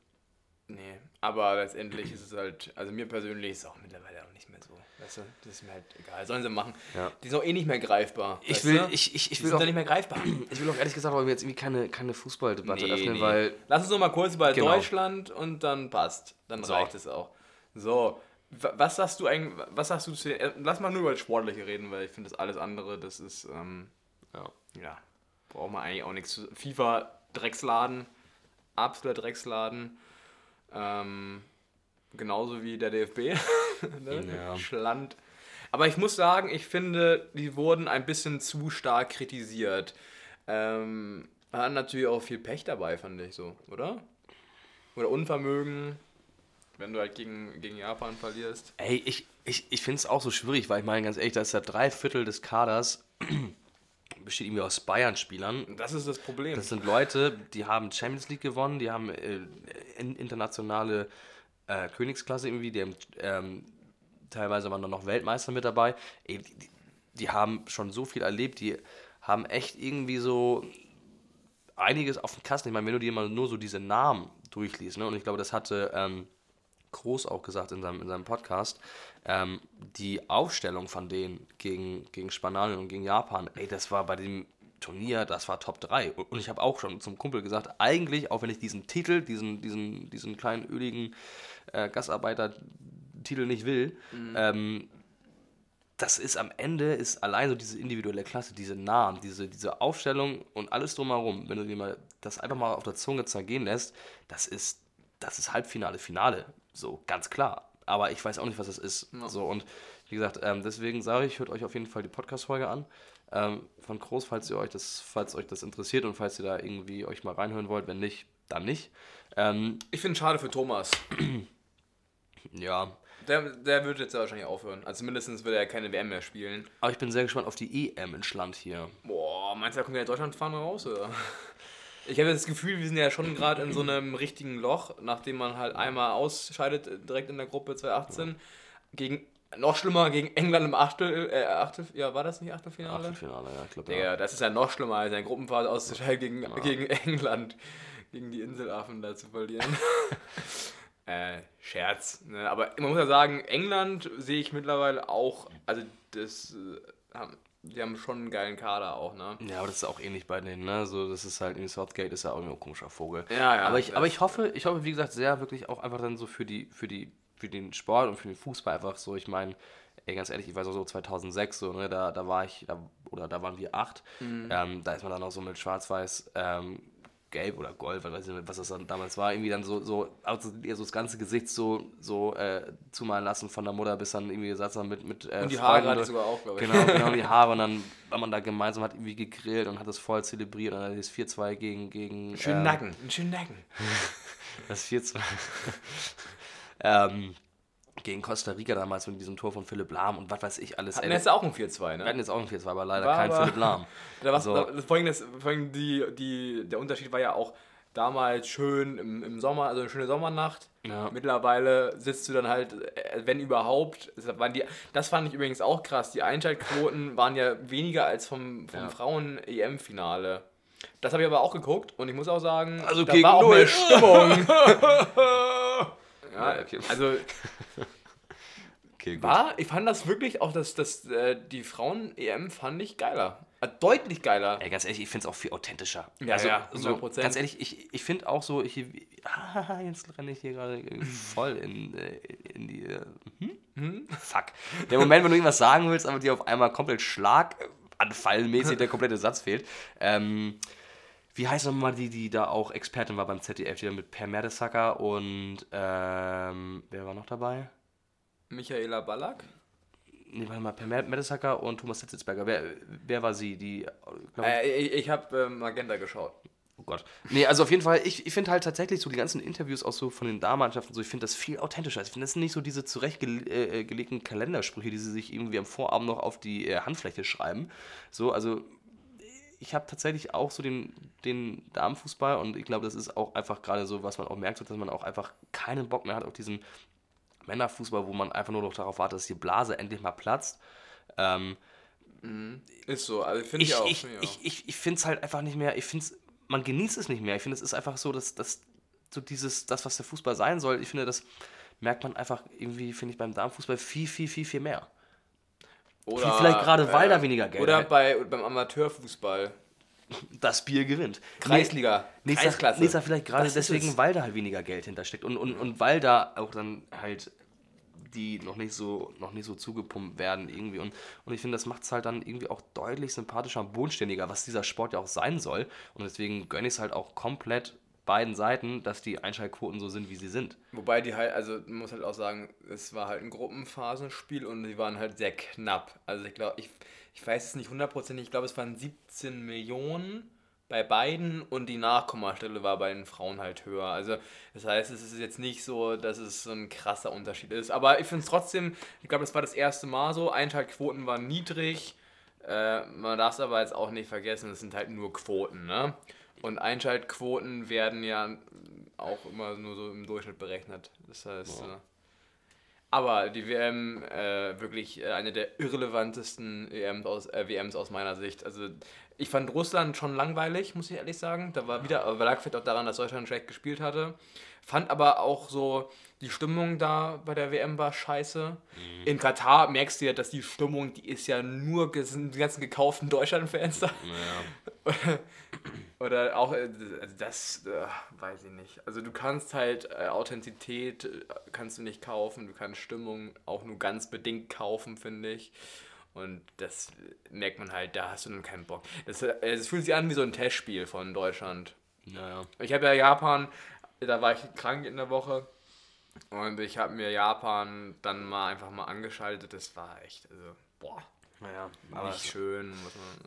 Nee, aber letztendlich ist es halt, also mir persönlich ist es auch mittlerweile auch nicht mehr so. Weißt du, das ist mir halt egal. Sollen sie machen. Ja. Die sind auch eh nicht mehr greifbar. Ich will, du? ich, ich, ich die will sind auch, doch nicht mehr greifbar. *clears throat* ich will auch ehrlich gesagt aber jetzt irgendwie keine, keine Fußballdebatte Nee, öffnen, nee. weil Lass uns noch mal kurz über Genau. Deutschland und dann passt. Dann So. reicht es auch. So, wa- was sagst du eigentlich, was sagst du zu den, äh, lass mal nur über das Sportliche reden, weil ich finde das alles andere, das ist, ähm, ja. ja, braucht man eigentlich auch nichts zu. FIFA, Drecksladen, absoluter Drecksladen. Ähm, genauso wie der DFB. *laughs* *laughs* ne? Ja. Schland. Aber ich muss sagen, ich finde, die wurden ein bisschen zu stark kritisiert. Ähm, hatten natürlich auch viel Pech dabei, fand ich so, oder? Oder Unvermögen, wenn du halt gegen, gegen Japan verlierst. Ey, ich, ich, ich finde es auch so schwierig, weil ich meine, ganz ehrlich, da ist ja drei Viertel des Kaders *clears throat* besteht irgendwie aus Bayern-Spielern. Das ist das Problem. Das sind Leute, die haben Champions League gewonnen, die haben äh, in, internationale äh, Königsklasse irgendwie, die haben ähm, teilweise waren dann noch Weltmeister mit dabei. Ey, die, die, die haben schon so viel erlebt, die haben echt irgendwie so einiges auf dem Kasten. Ich meine, wenn du dir mal nur so diese Namen durchliest, ne? und ich glaube, das hatte ähm, Groß auch gesagt in seinem, in seinem Podcast, ähm, die Aufstellung von denen gegen, gegen Spanien und gegen Japan, ey, das war bei dem Turnier, das war Top 3. Und ich habe auch schon zum Kumpel gesagt, eigentlich, auch wenn ich diesen Titel, diesen, diesen, diesen kleinen öligen äh, Gastarbeiter-Titel nicht will, ähm, das ist am Ende, ist allein so diese individuelle Klasse, diese Namen, diese, diese Aufstellung und alles drumherum, wenn du dir mal das einfach mal auf der Zunge zergehen lässt, das ist, das ist Halbfinale, Finale. So, ganz klar. Aber ich weiß auch nicht, was das ist. So, und wie gesagt, ähm, deswegen sage ich, hört euch auf jeden Fall die Podcast-Folge an. Ähm, von Groß, falls ihr euch das, falls euch das interessiert und falls ihr da irgendwie euch mal reinhören wollt, wenn nicht, dann nicht. Ähm, Ich finde es schade für Thomas. *clears throat* ja, Der, der wird jetzt ja wahrscheinlich aufhören. Also mindestens wird er keine WM mehr spielen. aber ich bin sehr gespannt auf die EM in Schland hier. Boah, meinst du, da kommt ja Deutschland fahren raus, oder? Ich habe das Gefühl, wir sind ja schon gerade in so einem richtigen Loch, nachdem man halt einmal ausscheidet, direkt in der Gruppe 2018, gegen, noch schlimmer, gegen England im Achtel, äh, Achtel, ja, war das nicht Achtelfinale? Achtelfinale, ja, ich glaube, Digga, ja. das ist ja noch schlimmer, als in der Gruppenphase auszuscheiden gegen, Ja. gegen England, gegen die Inselaffen da zu verlieren. *laughs* äh, Scherz, ne? aber man muss ja sagen, England sehe ich mittlerweile auch, also das, äh, haben, die haben schon einen geilen Kader auch, ne? Ja, aber das ist auch ähnlich bei denen, ne? So, das ist halt, in Southgate ist ja auch ein komischer Vogel. Ja, ja. aber ich, aber ich hoffe, ich hoffe, wie gesagt, sehr wirklich auch einfach dann so für die, für die, für den Sport und für den Fußball einfach so. Ich meine, ey, ganz ehrlich, ich weiß auch so 2006, so, ne, da, da war ich, da, oder da waren wir acht. Ähm, da ist man dann auch so mit Schwarz-Weiß, ähm, Gelb oder Gold, was weiß ich nicht, was das dann damals war, irgendwie dann so, so, also das ganze Gesicht so, so äh, zumalen lassen von der Mutter, bis dann irgendwie saß man mit, mit äh, Und die Haare hatte sogar auch, glaube ich. Genau, genau, die *laughs* Haare und dann war man da gemeinsam, hat irgendwie gegrillt und hat das voll zelebriert und dann das 4-2 gegen, gegen Schönen ähm, Nacken, einen schönen Nacken. *laughs* das 4-2 ähm, gegen Costa Rica damals mit diesem Tor von Philipp Lahm und was weiß ich alles. Hatten Ey, jetzt auch ein 4-2, wir ne? hatten jetzt auch ein 4-2, aber leider War kein aber- Philipp Lahm. *laughs* Da war's, So. da, vor allem, das, vor allem die, die, der Unterschied war ja auch damals schön im, im Sommer, also eine schöne Sommernacht. Ja. Mittlerweile sitzt du dann halt, äh, wenn überhaupt, das waren die, das fand ich übrigens auch krass, die Einschaltquoten waren ja weniger als vom, vom Ja. Frauen-EM-Finale. Das habe ich aber auch geguckt und ich muss auch sagen, Also da gegen war auch null. mehr Stimmung. *laughs* *laughs* Ja, okay. Also *laughs* Okay, war, ich fand das wirklich auch, dass das, äh, die Frauen-EM fand ich geiler. Äh, deutlich geiler. Ey, ganz ehrlich, ich finde es auch viel authentischer. Ja, also, ja, so, 100%. ganz ehrlich, ich, ich finde auch so, ich, ah, *laughs* jetzt renne ich hier gerade voll in, äh, in die. Äh, hm? Fuck. Der Moment, wenn du irgendwas sagen willst, aber dir auf einmal komplett schlaganfallmäßig der komplette Satz fehlt. Ähm, wie heißt nochmal die, die da auch Expertin war beim ZDF, die da mit Per Mertesacker und ähm, wer war noch dabei? Michaela Ballack? Nee, warte mal, Per Mer- Mertesacker und Thomas Hitzelsberger. Wer, wer war sie? Die, äh, ich, Äh, ich habe ähm, Magenta geschaut. Oh Gott. Nee, also auf jeden Fall, ich, ich finde halt tatsächlich so die ganzen Interviews auch so von den Damenmannschaften, so, ich finde das viel authentischer. Ich finde das sind nicht so diese zurechtgelegten Kalendersprüche, die sie sich irgendwie am Vorabend noch auf die äh, Handfläche schreiben. So, also ich habe tatsächlich auch so den, den Damenfußball und ich glaube, das ist auch einfach gerade so, was man auch merkt, dass man auch einfach keinen Bock mehr hat auf diesen Männerfußball, wo man einfach nur noch darauf wartet, dass die Blase endlich mal platzt. Ähm, Ist so, also finde ich, ich, auch. ich, find ich ich, ich, ich finde es halt einfach nicht mehr, ich finde es, man genießt es nicht mehr. Ich finde, es ist einfach so, dass, dass so dieses, das, was der Fußball sein soll, ich finde, das merkt man einfach irgendwie, finde ich, beim Damenfußball viel, viel, viel, viel mehr. Oder, vielleicht gerade, weil da weniger Geld Oder bei, beim Amateurfußball. Das Bier gewinnt. Kreisliga. Nächster, Kreisklasse. nächster vielleicht gerade deswegen, es. weil da halt weniger Geld hintersteckt und, und, und weil da auch dann halt die noch nicht so noch nicht so zugepumpt werden irgendwie und, und ich finde das macht es halt dann irgendwie auch deutlich sympathischer und bodenständiger, was dieser Sport ja auch sein soll und deswegen gönne ich es halt auch komplett beiden Seiten, dass die Einschaltquoten so sind, wie sie sind. Wobei die halt, also man muss halt auch sagen, es war halt ein Gruppenphasenspiel und die waren halt sehr knapp. Also ich glaube, ich, ich weiß es nicht hundertprozentig, ich glaube es waren 17 Millionen bei beiden und die Nachkommastelle war bei den Frauen halt höher. Also das heißt, es ist jetzt nicht so, dass es so ein krasser Unterschied ist. Aber ich finde es trotzdem, ich glaube, das war das erste Mal so, Einschaltquoten waren niedrig. Äh, man darf es aber jetzt auch nicht vergessen, es sind halt nur Quoten, ne? Und Einschaltquoten werden ja auch immer nur so im Durchschnitt berechnet. Das heißt, äh, aber die WM äh, wirklich äh, eine der irrelevantesten EMs aus, äh, WMs aus meiner Sicht. Also ich fand Russland schon langweilig, muss ich ehrlich sagen. Da war wieder, aber lag vielleicht auch daran, dass Deutschland schlecht gespielt hatte. Fand aber auch so, die Stimmung da bei der WM war scheiße. In Katar merkst du ja, dass die Stimmung, die ist ja nur, sind die ganzen gekauften Deutschland-Fans da. Oder auch, äh, das äh, weiß ich nicht. Also du kannst halt äh, Authentizität kannst du nicht kaufen, du kannst Stimmung auch nur ganz bedingt kaufen, finde ich. Und das merkt man halt, da hast du dann keinen Bock. Es äh, es fühlt sich an wie so ein Testspiel von Deutschland. Naja. Ich habe ja Japan, da war ich krank in der Woche. Und ich habe mir Japan dann mal einfach mal angeschaltet. Das war echt, also, boah, Naja, aber nicht schön. Man,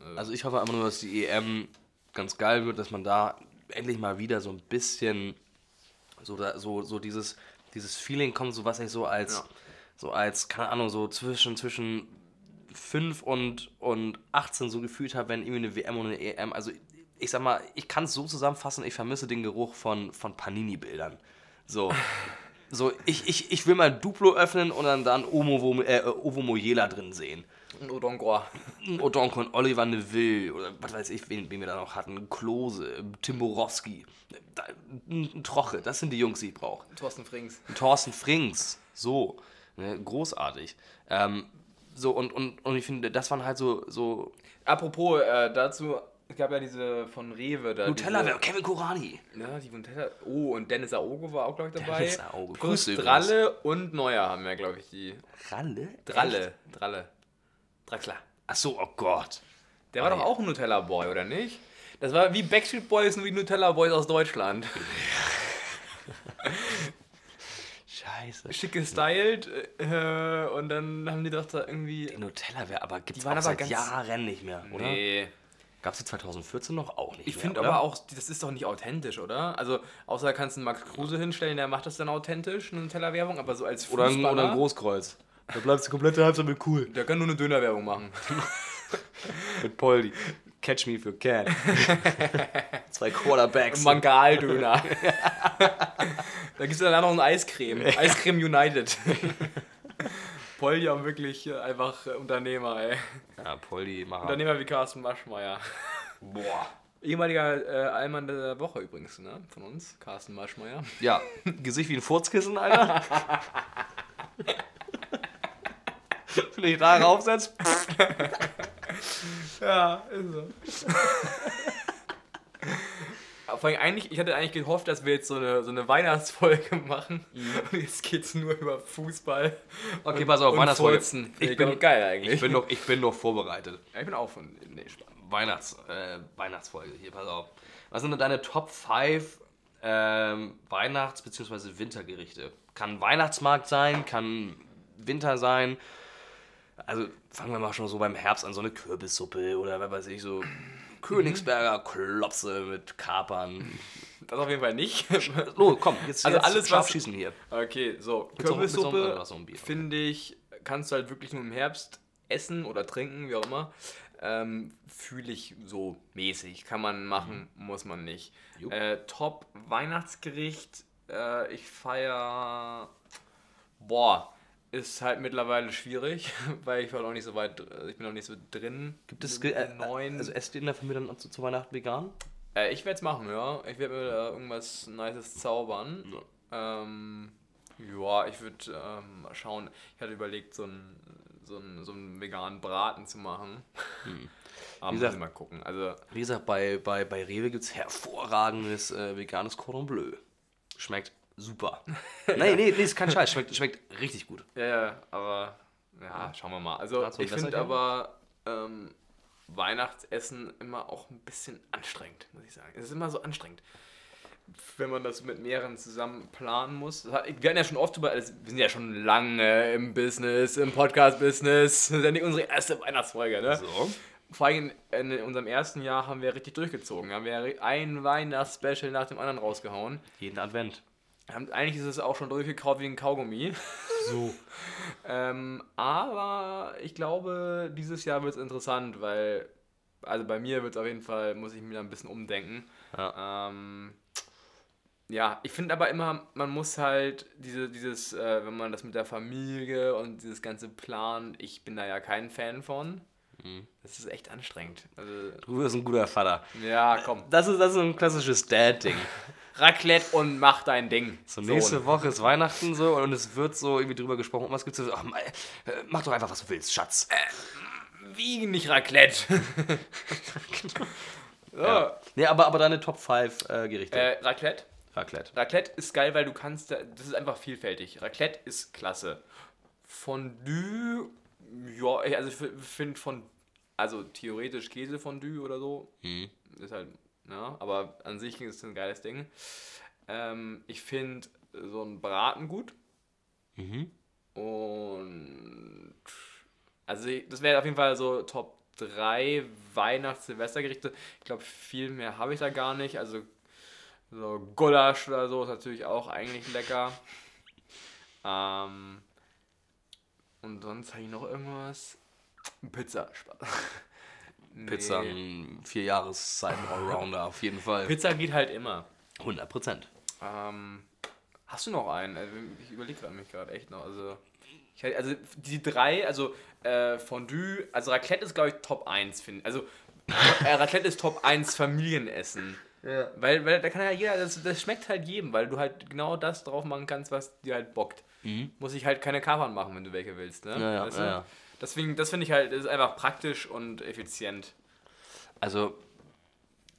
also, Also ich hoffe einfach nur, dass die EM ganz geil wird, dass man da endlich mal wieder so ein bisschen so, da, so, so dieses, dieses Feeling kommt, so was ich so als, Ja. so als, keine Ahnung, so zwischen, zwischen 5 und, und 18 so gefühlt habe, wenn irgendwie eine WM und eine EM, also ich sag mal, ich kann es so zusammenfassen, ich vermisse den Geruch von, von Panini-Bildern. So. *laughs* So, ich, ich, ich will mal Duplo öffnen und dann da ein Omo, äh, Ovo Moyela drin sehen. Ein Odonkor. Ein Odonko und Oliver Neville oder was weiß ich, wen, wen wir da noch hatten. Klose, Tim Borowski, da- ein Troche, das sind die Jungs, die ich brauche. Thorsten Frings. Thorsten Frings, so, ne, großartig. Ähm, so, und, und, und ich finde, das waren halt so, so Apropos äh, dazu, es gab ja diese von Rewe da. Nutella, diese, Kevin Kurani. Ja, die Nutella. Oh, und Dennis Aogo war auch, glaube ich, dabei. Dennis Aogo, Plus Grüße Dralle und Neuer haben wir, glaube ich, die. Ralle? Dralle. Dralle. Draxler. Ach so, oh Gott. Der war Ah, doch ja. auch ein Nutella-Boy, oder nicht? Das war wie Backstreet Boys, nur wie Nutella Boys aus Deutschland. *laughs* *laughs* Scheiße. Schick gestylt äh, und dann haben die doch da irgendwie. Die Nutella wäre aber gibt's Die waren auch aber seit ganz- Jahren nicht mehr, oder? Nee. Gab's die 2014 noch auch nicht Ich finde aber auch, das ist doch nicht authentisch, oder? Also, außer da kannst du einen Max Kruse hinstellen, der macht das dann authentisch, eine Nutella-Werbung, aber so als oder, ein, Fußballer, oder ein Großkreuz. Da bleibst du komplett halb mit cool. der kann nur eine Döner-Werbung machen. *laughs* Mit Poldi. Catch me if you can. *laughs* Zwei Quarterbacks. Mangaldöner. *laughs* da gibt es dann noch ein Eiscreme. Eiscreme United. *laughs* Poldi haben wirklich äh, einfach äh, Unternehmer, ey. Ja, Poldi, Macher. Unternehmer wie Carsten Maschmeyer. Boah. Ehemaliger äh, Allmann der Woche übrigens, ne? Von uns, Carsten Maschmeyer. Ja, Gesicht wie ein Furzkissen, Alter. Ich da raufsetzt. Ja, ist so. *laughs* Vor allem eigentlich, ich hatte eigentlich gehofft, dass wir jetzt so eine, so eine Weihnachtsfolge machen. Und jetzt geht es nur über Fußball. Okay, pass auf, und Weihnachtsfolge. Furzen. Ich Ich bin- geil eigentlich. Ich bin noch, ich bin noch vorbereitet. Ja, ich bin auch von. Nee. Weihnachts, äh, Weihnachtsfolge hier, pass auf. Was sind denn deine Top 5 ähm, Weihnachts- bzw. Wintergerichte? Kann Weihnachtsmarkt sein, kann Winter sein. Also fangen wir mal schon so beim Herbst an, so eine Kürbissuppe oder was weiß ich, so Königsberger Klopse mit Kapern. Das auf jeden Fall nicht. *laughs* Los, komm, jetzt, Also jetzt alles, scharf was- schießen hier. Okay, so, Kürbissuppe so finde ich, kannst du halt wirklich nur im Herbst essen oder trinken, wie auch immer. Ähm, Fühle ich so mäßig. Kann man machen, muss man nicht. Mhm. Äh, Top Weihnachtsgericht, äh, ich feier. Boah, ist halt mittlerweile schwierig, *laughs* weil ich war noch nicht so weit, ich bin noch nicht so drin. Gibt es, äh, neuen. also esst ihr in der Familie dann zu, zu Weihnachten vegan? Äh, ich werde es machen, ja. Ich werde mir da irgendwas Nices zaubern. Ähm, ja, ich würde ähm, mal schauen. Ich hatte überlegt, so einen so einen- so einen veganen Braten zu machen. *laughs* Aber Wie muss gesagt- mal gucken. Also, Wie gesagt, bei, bei, bei Rewe gibt es hervorragendes äh, veganes Cordon Bleu. Schmeckt super. *laughs* nee, nee, nee, ist kein Scheiß. Schmeckt, schmeckt richtig gut. ja, ja, aber ja, schauen wir mal. Also, Hat's ich finde aber ähm, Weihnachtsessen immer auch ein bisschen anstrengend, muss ich sagen. Es ist immer so anstrengend. Wenn man das mit mehreren zusammen planen muss. Wir hatten ja schon oft über, also wir sind ja schon lange im Business, im Podcast-Business. Das ist ja nicht unsere erste Weihnachtsfolge, ne? So. Vor allem in, in unserem ersten Jahr haben wir richtig durchgezogen. Haben wir ein Weihnachtsspecial nach dem anderen rausgehauen. Jeden Advent. Eigentlich ist es auch schon durchgekaut wie ein Kaugummi. So. *laughs* Ähm, aber ich glaube, dieses Jahr wird es interessant, weil, also bei mir wird es auf jeden Fall, muss ich mir da ein bisschen umdenken. Ja. Ähm, ja, ich finde aber immer, man muss halt diese, dieses, äh, wenn man das mit der Familie und dieses ganze Plan, ich bin da ja kein Fan von. Mhm. Das ist echt anstrengend. Also, Du bist ein guter Vater. ja, komm. Das ist, das ist ein klassisches Dad-Ding. *laughs* Raclette und mach dein Ding. So, nächste Woche ist Weihnachten so und es wird so irgendwie drüber gesprochen. Und was gibt's so? Ach, äh, mach doch einfach, was du willst, Schatz. Wie nicht Raclette? *laughs* ja. Ja. Nee, aber, aber deine Top 5 äh, Gerichte. Äh, Raclette? Raclette. Raclette ist geil, weil du kannst, da- das ist einfach vielfältig. Raclette ist klasse. Fondue, ja, also ich finde von, also theoretisch Käsefondue oder so, Mhm. ist halt, ja, aber an sich ist es ein geiles Ding. Ähm, ich finde so ein Braten gut Mhm. und also das wäre auf jeden Fall so Top 3 Weihnachts-Silvestergerichte. Ich glaube, viel mehr habe ich da gar nicht. Also so Gulasch oder so ist natürlich auch eigentlich lecker. Ähm, und sonst habe ich noch irgendwas. Pizza. Spaß. *laughs* Pizza, Nee. ein vier Jahres Allrounder auf jeden Fall. Pizza geht halt immer. 100 Prozent. Ähm, hast du noch einen? Also, ich überlege gerade mich gerade echt noch. Also, ich, also die drei, also äh, Fondue, also Raclette ist glaube ich Top 1, finde Also äh, Raclette ist Top 1 Familienessen. Ja. Weil, weil da kann ja jeder, das, das schmeckt halt jedem, weil du halt genau das drauf machen kannst, was dir halt bockt. Muss ich halt keine Kapern machen, wenn du welche willst. Ne? Mhm. Ja, ja, Weißt du? ja, ja. Deswegen, das finde ich halt, das ist einfach praktisch und effizient. Also,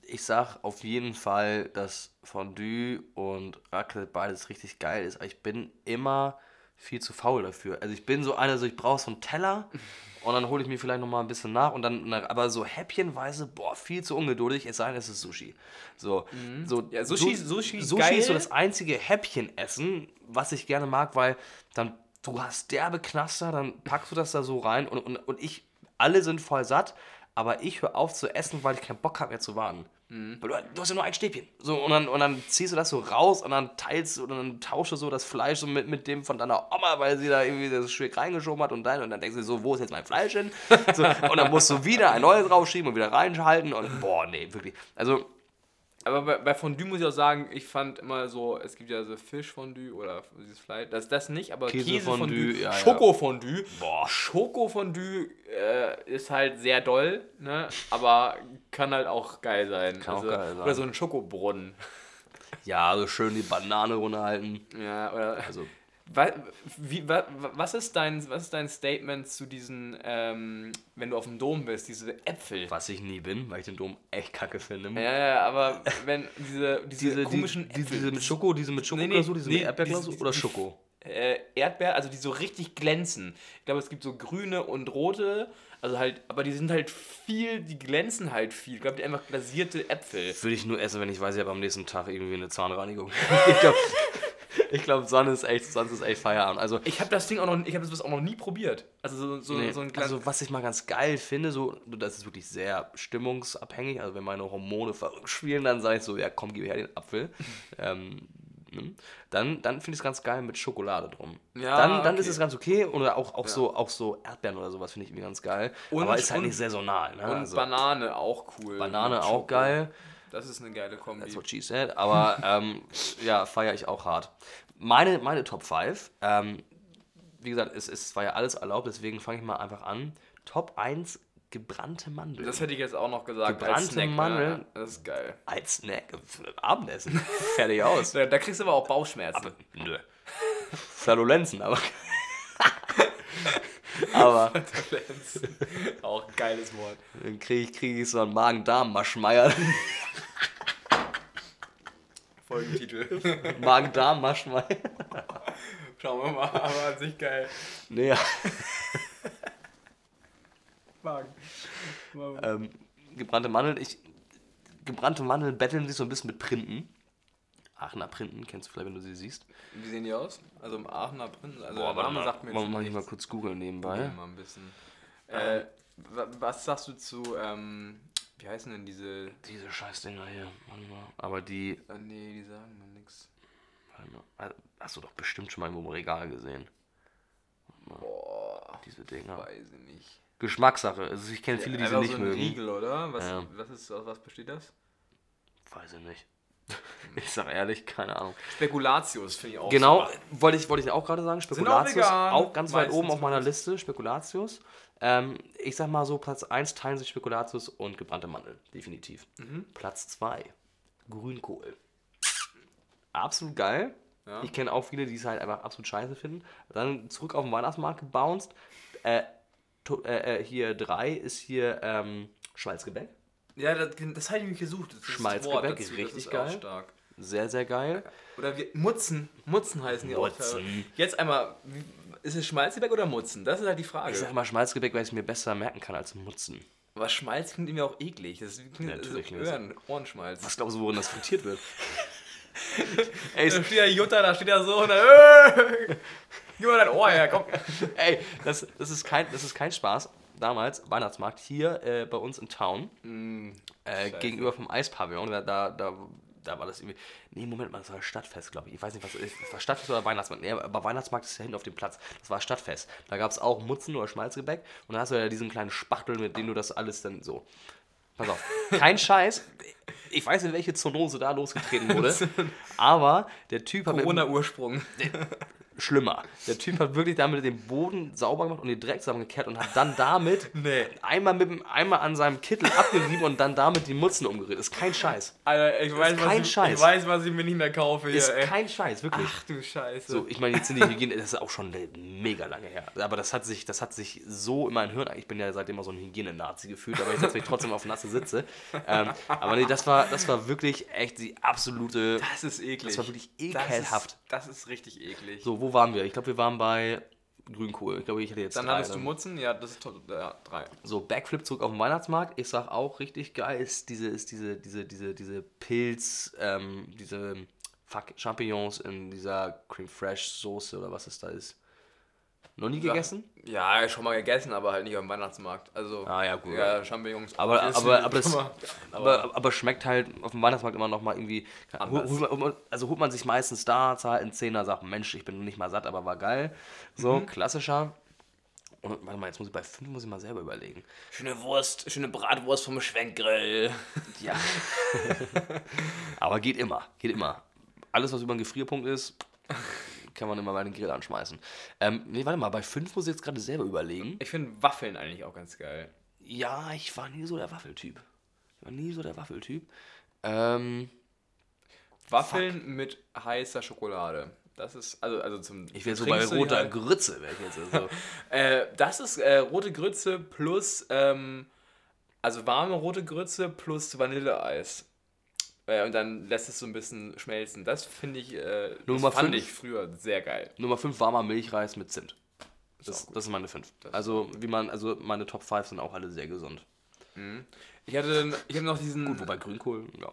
ich sag auf jeden Fall, dass Fondue und Raclette beides richtig geil ist, aber ich bin immer viel zu faul dafür. Also ich bin so einer, so ich brauche so einen Teller *laughs* und dann hole ich mir vielleicht noch mal ein bisschen nach und dann, aber so häppchenweise, boah, viel zu ungeduldig, es sei denn, es ist Sushi. So, so Ja, Sushi- Sushi Sushi geil. ist so das einzige Häppchenessen, was ich gerne mag, weil dann du hast derbe Knaster, dann packst du das da so rein und, und, und ich, alle sind voll satt, aber ich höre auf zu essen, weil ich keinen Bock habe mehr zu warten. Weil du, du hast ja nur ein Stäbchen. So, und, dann, und dann ziehst du das so raus und dann teilst du und dann tausche so das Fleisch so mit, mit dem von deiner Oma, weil sie da irgendwie das Stück reingeschoben hat und dann, und dann denkst du so, wo ist jetzt mein Fleisch hin? So, und dann musst du wieder ein neues rausschieben und wieder reinschalten und boah, nee, wirklich. Also, Aber bei, bei Fondue muss ich auch sagen, ich fand immer so, es gibt ja so Fischfondue oder dieses Fleisch, das das nicht, aber Käsefondue, Käsefondue, ja, ja. Schokofondue. Boah. Schokofondue äh, ist halt sehr doll, ne? aber kann halt auch geil sein. Kann auch geil sein. Oder so ein Schokobrunnen. ja, so schön die Banane runterhalten. Ja, oder Also, wie, was, ist dein, was ist dein Statement zu diesen, ähm, wenn du auf dem Dom bist, diese Äpfel? was ich nie bin, weil ich den Dom echt kacke finde. Ja, ja, aber wenn diese, diese, diese komischen die, Äpfel, diese mit Schoko, diese mit Schokoglasur, diese nee, mit Erdbeerglasur diese- oder Schoko? äh, Erdbeer, also die so richtig glänzen. Ich glaube, es gibt so grüne und rote, also halt, aber die sind halt viel, die glänzen halt viel. Ich glaube, die einfach glasierte Äpfel. Würde ich nur essen, wenn ich weiß, ich habe am nächsten Tag irgendwie eine Zahnreinigung. *laughs* ich glaube, ich glaub, sonst ist echt, sonst ist echt Feierabend. Also, Ich habe das Ding auch noch, ich habe das auch noch nie probiert. Also so, so, nee, so ein also, was ich mal ganz geil finde, so, das ist wirklich sehr stimmungsabhängig. Also, wenn meine Hormone verrückt spielen, dann sage ich so, ja, komm, gib her den Apfel. *laughs* ähm, ne? dann dann finde ich es ganz geil mit Schokolade drum. Ja, dann dann ist okay. es ganz okay. Oder auch, auch, so, auch so Erdbeeren oder sowas finde ich irgendwie ganz geil. Und- Aber ist halt und- nicht saisonal. Ne? und also, Banane auch cool. Banane auch geil. Das ist eine geile Kombi. That's what she said. Aber *laughs* ähm, ja, feiere ich auch hart. Meine, meine Top 5, ähm, wie gesagt, es, es war ja alles erlaubt, deswegen fange ich mal einfach an. Top 1, gebrannte Mandeln. Das hätte ich jetzt auch noch gesagt. Gebrannte Snack, Mandeln. Ne? Das ist geil. Als Snack, Abendessen. *laughs* Fertig aus. Da, da kriegst du aber auch Bauchschmerzen. Nö. Flatulenzen, aber. aber auch ein geiles Wort. dann kriege ich, krieg ich so einen Magen-Darm-Maschmeier. Folgentitel. *laughs* Magen-Darm-Maschmeier. *laughs* Schauen wir mal, aber an sich geil. Nee, ja. *laughs* Magen. ähm, gebrannte Mandeln. Ich, gebrannte Mandeln betteln sich so ein bisschen mit Printen. Aachener Printen, kennst du vielleicht, wenn du sie siehst. Wie sehen die aus? Also im Aachener Prinzen. Also Boah, der Name mal, sagt mir mal, jetzt mal, mal nichts. kurz googeln nebenbei. Googeln mal ein bisschen. Äh, wa- was sagst du zu, ähm, wie heißen denn diese. Diese Scheißdinger hier, warte mal. Aber die, Äh, nee, die sagen mir Ah, hast du doch bestimmt schon mal irgendwo im Regal gesehen. Boah, Diese Dinger. weiß ich nicht. Geschmackssache. Also ich kenne viele, die sie nicht so ein mögen. Riegel, oder? Was, Ja. was ist, aus was besteht das? Weiß ich nicht. *laughs* Ich sag ehrlich, keine Ahnung. Spekulatius finde ich auch Genau, super. wollte ich, wollte ich auch gerade sagen. auch Spekulatius, vegan, auch, ganz weit meistens oben auf meiner Liste. Spekulatius. Ähm, ich sag mal so, Platz 1 teilen sich Spekulatius und gebrannte Mandeln. Definitiv. Mhm. Platz 2, Grünkohl. Absolut geil. Ja. Ich kenne auch viele, die es halt einfach absolut scheiße finden. Dann zurück auf den Weihnachtsmarkt gebounced. Äh, äh, äh, hier 3 ist hier ähm, Schmalzgebäck. Ja, das, das habe ich mich gesucht. Das ist Schmalzgebäck ist richtig auch geil. stark. Sehr, sehr geil. Oder wir, Mutzen. Mutzen heißen die Mutzen. auch. Jetzt einmal, ist es Schmalzgebäck oder Mutzen? Das ist halt die Frage. Ich sag mal Schmalzgebäck, weil ich es mir besser merken kann als Mutzen. Aber Schmalz klingt irgendwie auch eklig. Das klingt Natürlich also nicht. Ohren, Ohrenschmalz. Was glaubst du, worin das frittiert wird? *laughs* Ey, da steht ja Jutta, da steht ja so und dann, äh, *laughs* gib mal dein Ohr her, komm. *laughs* Ey, das, das, ist kein, das ist kein Spaß. Damals, Weihnachtsmarkt, hier äh, bei uns in Town, äh, Mm, Scheiße. gegenüber vom Eispavillon, da, da, da da war das irgendwie. Nee, Moment mal, das war Stadtfest, glaube ich. Ich weiß nicht, was es war Stadtfest oder Weihnachtsmarkt. Nee, aber Weihnachtsmarkt ist ja hinten auf dem Platz. Das war Stadtfest. Da gab es auch Mutzen oder Schmalzgebäck. Und da hast du ja diesen kleinen Spachtel, mit dem du das alles dann so. Pass auf. Kein *laughs* Scheiß. Ich weiß nicht, welche Zoonose da losgetreten wurde. *laughs* aber der Typ hat. Corona-Ursprung. Schlimmer. Der Typ hat wirklich damit den Boden sauber gemacht und den Dreck zusammengekehrt und hat dann damit *laughs* Nee. einmal mit dem Eimer an seinem Kittel abgerieben und dann damit die Mutzen umgerührt. Ist kein Scheiß. Alter, ich weiß, kein was ich, Scheiß. ich weiß, was ich mir nicht mehr kaufe hier, Ist ey. kein Scheiß, wirklich. Ach du Scheiße. So, ich meine, jetzt sind die Hygiene, das ist auch schon mega lange her. Aber das hat sich, das hat sich so in mein Hirn, ich bin ja seitdem immer so ein Hygiene-Nazi gefühlt, aber ich setze mich trotzdem auf nasse Sitze. Ähm, aber nee, das war, das war wirklich echt die absolute. das ist eklig. Das war wirklich Das ekelhaft. ist, das ist richtig eklig. So, wo waren wir? Ich glaube, wir waren bei Grünkohl. Ich glaube, ich hatte jetzt Dann drei, hattest du? Mutzen, ja, das ist toll. Ja, drei. So, Backflip zurück auf den Weihnachtsmarkt. Ich sag auch richtig geil ist diese, ist diese, diese, diese, diese Pilz, ähm, diese fuck, Champignons in dieser Cream Fresh Soße oder was es da ist. Noch nie gegessen? Ja, schon mal gegessen, aber halt nicht am Weihnachtsmarkt. Also, Ah, ja, gut. Ja, Champignons. Aber, aber, *laughs* aber, das, *laughs* aber, aber schmeckt halt auf dem Weihnachtsmarkt immer noch mal irgendwie. Hol, also holt man sich meistens da, zahlt einen Zehner, sagt, Mensch, ich bin nicht mal satt, aber war geil. So, Mhm. klassischer. Und warte mal, jetzt muss ich bei 5 muss ich mal selber überlegen. Schöne Wurst, schöne Bratwurst vom Schwenkgrill. Ja. *laughs* Aber geht immer, geht immer. Alles, was über einen Gefrierpunkt ist, kann man immer bei den Grill anschmeißen. Ähm, nee, warte mal, bei 5 muss ich jetzt gerade selber überlegen. Ich finde Waffeln eigentlich auch ganz geil. Ja, ich war nie so der Waffeltyp. Ich war nie so der Waffeltyp. Ähm, Waffeln mit heißer Schokolade. Das ist, also, also zum. ich wäre so bei roter halt- Grütze, wäre ich jetzt. Also. *laughs* Äh, das ist äh, rote Grütze plus, ähm, also warme rote Grütze plus Vanilleeis. Äh, und dann lässt es so ein bisschen schmelzen. Das finde ich, äh, das fand fünf? ich früher sehr geil. Nummer 5 warmer Milchreis mit Zimt. Das, das ist meine 5. ist Also, wie man, also meine Top 5 sind auch alle sehr gesund. Ich hatte, ich hatte noch diesen, Gut, wobei Grünkohl, ja.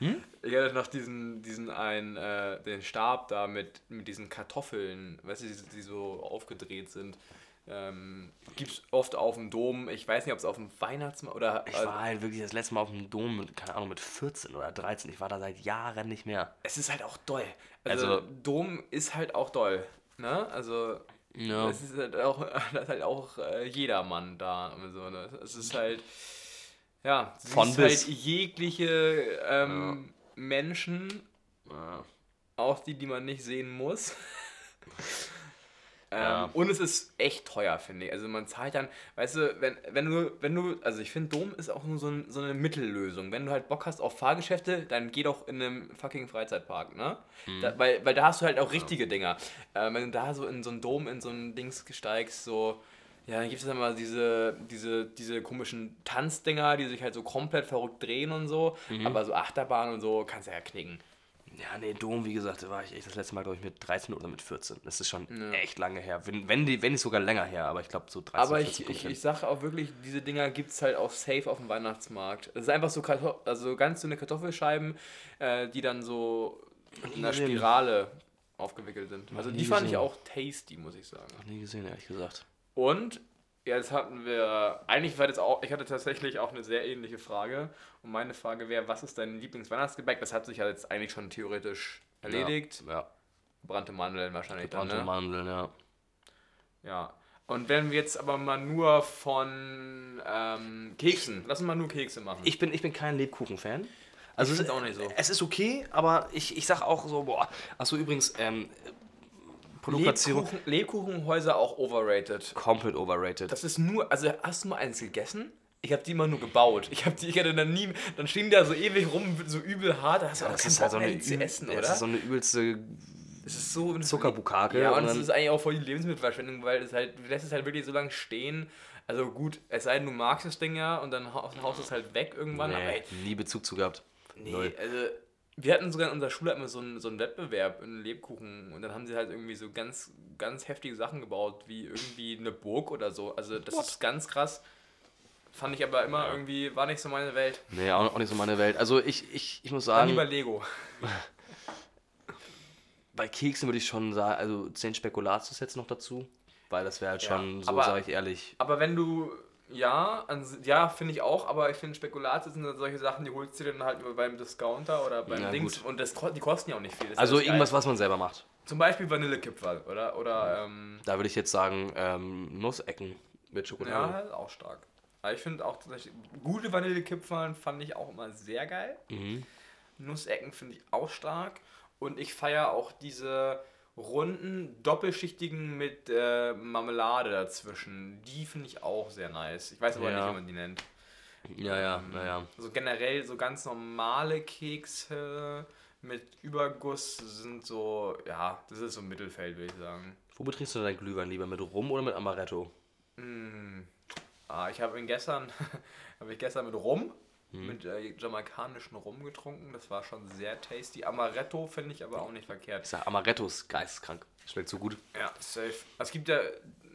*laughs* ich hatte noch diesen, diesen einen, äh, den Stab da mit, mit diesen Kartoffeln, weißt du, die, die so aufgedreht sind. Ähm, gibt's oft auf dem Dom. Ich weiß nicht, ob es auf dem Weihnachtsmarkt oder. Ich war halt wirklich das letzte Mal auf dem Dom mit, keine Ahnung, mit 14 oder 13. Ich war da seit Jahren nicht mehr. es ist halt auch doll. Also, Also- Dom ist halt auch doll. Ne? Also Ja. es ist halt auch, *laughs* da ist halt auch äh, jedermann da. und So, ne? Es ist halt, ja, es Von ist bis. halt jegliche ähm, Menschen, Ja. auch die, die man nicht sehen muss. *laughs* ähm, Ja. Und es ist echt teuer, finde ich. Also man zahlt dann, weißt du, wenn, wenn du, wenn du, also ich finde, Dom ist auch nur so, ein, so eine Mittellösung. Wenn du halt Bock hast auf Fahrgeschäfte, dann geh doch in einem fucking Freizeitpark, ne? Mhm. Da, weil, weil da hast du halt auch richtige Dinger. Äh, wenn du da so in so einen Dom, in so ein Dings steigst, so, ja, dann gibt es dann mal diese, diese, diese komischen Tanzdinger, die sich halt so komplett verrückt drehen und so. Mhm. Aber so Achterbahn und so kannst du ja knicken. Ja, nee, Dom, wie gesagt, da war ich echt das letzte Mal, glaube ich, mit 13 oder mit 14. Das ist schon echt lange her. Wenn, wenn, die, wenn nicht sogar länger her, aber ich glaube so 13, Aber 14 ich, ich, ich sage auch wirklich, diese Dinger gibt es halt auch safe auf dem Weihnachtsmarkt. Es ist einfach so Kartoff also ganz dünne Kartoffelscheiben, äh, die dann so in einer. Spirale aufgewickelt sind. Also die fand ich auch tasty, muss ich sagen. Noch nie gesehen, ehrlich gesagt. Und jetzt hatten wir, eigentlich war das auch, ich hatte tatsächlich auch eine sehr ähnliche Frage. Und meine Frage wäre, was ist dein Lieblingsweihnachtsgebäck? Das hat sich ja jetzt eigentlich schon theoretisch erledigt. Ja, ja. Brannte Mandeln wahrscheinlich dann, Gebrannte ne? Mandeln, ja. Ja. Und wenn wir jetzt aber mal nur von ähm, Keksen, lass uns mal nur Kekse machen. Ich bin, ich bin kein Lebkuchen-Fan. Also es- find's auch nicht so. Es ist okay, aber ich, ich sag auch so, boah. Achso, übrigens, ähm, Produktplatzierung Lebkuchen, Lebkuchenhäuser auch overrated. komplett overrated. Das ist nur, also hast du mal eins gegessen? Ich habe die immer nur gebaut. Ich habe die, ich hatte dann nie, dann stehen die da so ewig rum, so übel hart. Da hast du auch das ist halt so eine, zu essen, ja, oder? das ist so eine übelste Es ist so Zuckerbukake. Ja, und, es ist eigentlich auch voll die Lebensmittelverschwendung, weil es halt, du lässt es halt wirklich so lange stehen. Also gut, es sei denn, du magst das Ding ja und dann hau- haust es halt weg irgendwann. Nee, nie Bezug zu gehabt. Nee, Null. also wir hatten sogar in unserer Schule immer so einen, so einen Wettbewerb in Lebkuchen und dann haben sie halt irgendwie so ganz, ganz heftige Sachen gebaut, wie irgendwie eine Burg oder so. Also das ist ganz krass. Fand ich aber immer irgendwie, war nicht so meine Welt. Nee, auch, auch nicht so meine Welt. Also ich, ich, ich muss Dann sagen, lieber Lego. *laughs* bei Keksen würde ich schon sagen, also 10 Spekulatius jetzt noch dazu. Weil das wäre halt Ja, schon, so sage ich ehrlich. Aber wenn du, Ja, ans- ja finde ich auch, aber ich finde Spekulatius sind dann solche Sachen, die holst du dir dann halt beim Discounter oder beim Ja, Dings gut. und das, die kosten ja auch nicht viel. Das Also ja das irgendwas, Geile. was man selber macht. Zum Beispiel Vanillekipferl, oder? Oder, ähm, Da würde ich jetzt sagen, ähm, Nussecken mit ja, Schokolade. ist auch stark. Aber ich finde auch gute Vanillekipferl fand ich auch immer sehr geil. Mhm. Nussecken finde ich auch stark. Und ich feiere auch diese runden, doppelschichtigen mit äh, Marmelade dazwischen. Die finde ich auch sehr nice. Ich weiß aber Ja. nicht, wie man die nennt. Ja, ja, naja. Also generell so ganz normale Kekse mit Überguss sind so, ja, das ist so ein Mittelfeld, würde ich sagen. Womit trinkst du dein Glühwein lieber? Mit Rum oder mit Amaretto? Ah, ich habe ihn gestern, *laughs* habe ich gestern mit Rum, mit äh, jamaikanischen Rum getrunken. Das war schon sehr tasty. Amaretto finde ich aber auch nicht verkehrt. Ich sag, Amaretto ist geisteskrank. Schmeckt so gut. Ja, safe. Es gibt ja,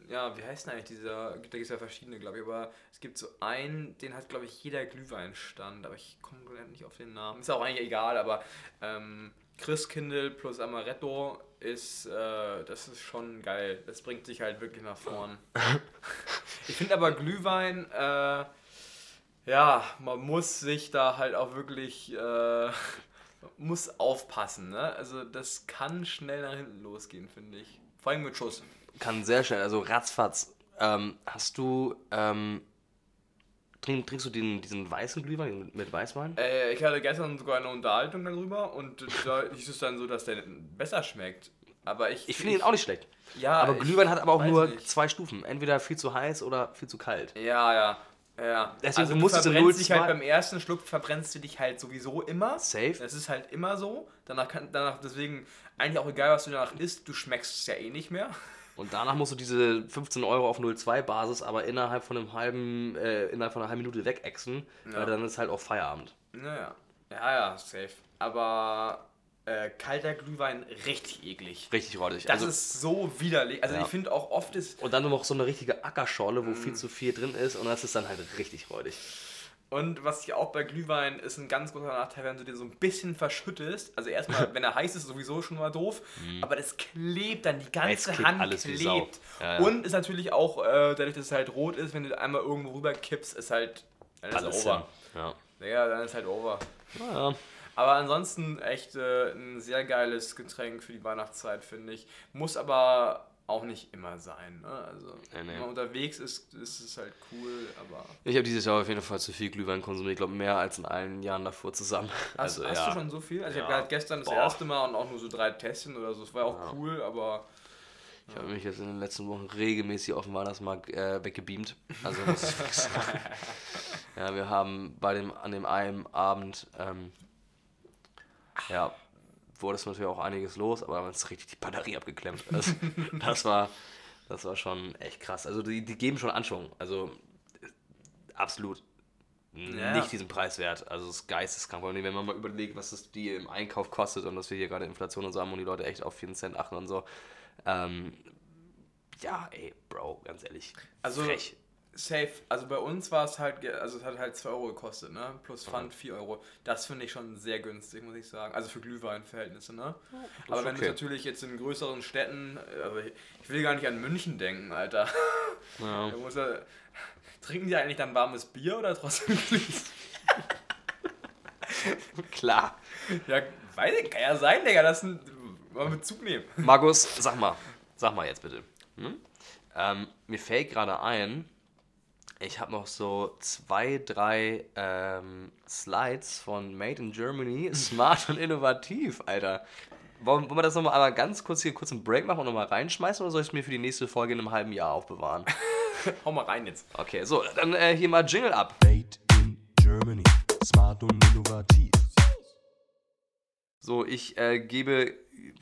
ja, wie heißt denn eigentlich dieser, da gibt es ja verschiedene, glaube ich, aber es gibt so einen, den hat, glaube ich, jeder Glühweinstand, aber ich komme nicht auf den Namen. Ist auch eigentlich egal, aber ähm, Christkindl plus Amaretto ist, äh, das ist schon geil. Das bringt sich halt wirklich nach vorn. *laughs* ich finde aber Glühwein, äh, ja, man muss sich da halt auch wirklich, äh, *laughs* muss aufpassen, ne? Also das kann schnell nach hinten losgehen, finde ich. Vor allem mit Schuss. Kann sehr schnell, also ratzfatz. Ähm, hast du, ähm, trink, trinkst du den, diesen weißen Glühwein mit, mit Weißwein? Äh, ich hatte gestern sogar eine Unterhaltung darüber und da *laughs* hieß es dann so, dass der besser schmeckt. Aber ich. Ich finde ihn auch nicht schlecht. Ja, aber Glühwein hat aber auch nur nicht. zwei Stufen. Entweder viel zu heiß oder viel zu kalt. Ja, ja. Ja. Deswegen, also du musst diese verbrennst dich 0,2 halt beim ersten Schluck verbrennst du dich halt sowieso immer. Safe. Das ist halt immer so. Danach kann danach deswegen eigentlich auch egal, was du danach isst, du schmeckst es ja eh nicht mehr. Und danach musst du diese 15 Euro auf 0,2 Basis aber innerhalb von einem halben, äh, innerhalb von einer halben Minute wegexen, weil dann ist halt auch Feierabend. Naja. Ja, ja, safe. Aber äh, kalter Glühwein richtig eklig. Richtig räudig. Das Also, ist so widerlich. Also Ja. ich finde auch oft ist. und dann noch so eine richtige Ackerschorle, wo Mm. viel zu viel drin ist und das ist dann halt richtig räudig. Und was ich auch bei Glühwein ist ein ganz großer Nachteil, wenn du den so ein bisschen verschüttest. Also erstmal, *laughs* wenn er heiß ist, sowieso schon mal doof. Aber das klebt dann, die ganze Mm. Klebt Hand alles klebt. Ja, ja. Und ist natürlich auch, äh, dadurch, dass es halt rot ist, wenn du einmal irgendwo rüber kippst, ist halt. Dann ist Alles over. Ja. Ja, dann ist halt over. Naja. Aber ansonsten echt äh, ein sehr geiles Getränk für die Weihnachtszeit, finde ich. Muss aber auch nicht immer sein. Ne? Also, Nee, nee. wenn man unterwegs ist, ist es halt cool, aber. Ich habe dieses Jahr auf jeden Fall zu viel Glühwein konsumiert. Ich glaube, mehr als in allen Jahren davor zusammen. Hast, also, hast ja. du schon so viel? Also ich Ja. habe halt gestern das Boah. erste Mal und auch nur so drei Tässchen oder so. Das war auch cool, aber Ich habe mich jetzt in den letzten Wochen regelmäßig auf dem Weihnachtsmarkt äh, weggebeamt. Also muss ich sagen. Ja, wir haben bei dem, an dem einen Abend, ähm, ja, wurde es natürlich auch einiges los, aber haben uns richtig die Batterie abgeklemmt. Also, *laughs* das war, das war schon echt krass. Also die, die geben schon Anschwung. Also absolut Ja. nicht diesen Preis wert. Also es ist geisteskrank. Wenn man mal überlegt, was es die im Einkauf kostet und dass wir hier gerade Inflation und so haben und die Leute echt auf 4 Cent achten und so. Ähm, ja, ey, Bro, ganz ehrlich. Also- frech. Safe. Also bei uns war es halt, also es hat halt 2 Euro gekostet, ne? Plus Pfand 4 Euro. Das finde ich schon sehr günstig, muss ich sagen. Also für Glühweinverhältnisse, ne? Aber ist wenn du okay. natürlich jetzt in größeren Städten, also ich, ich will gar nicht an München denken, Alter. Ja. *laughs* Da muss er, trinken die eigentlich dann warmes Bier oder trotzdem Glühwein? *laughs* Klar. Ja, weiß ich, kann ja sein, Digga, das sind, mal Bezug nehmen. Markus, sag mal, sag mal jetzt bitte. Hm? Ähm, mir fällt gerade ein, ich habe noch so zwei, drei ähm, Slides von Made in Germany, *laughs* smart und innovativ, Alter. Wollen, wollen wir das nochmal einmal ganz kurz hier kurz einen Break machen und nochmal reinschmeißen oder soll ich es mir für die nächste Folge in einem halben Jahr aufbewahren? *laughs* Hau mal rein jetzt. Okay, so, dann äh, hier mal Jingle ab. Made in Germany. Smart und innovativ. So, ich äh, gebe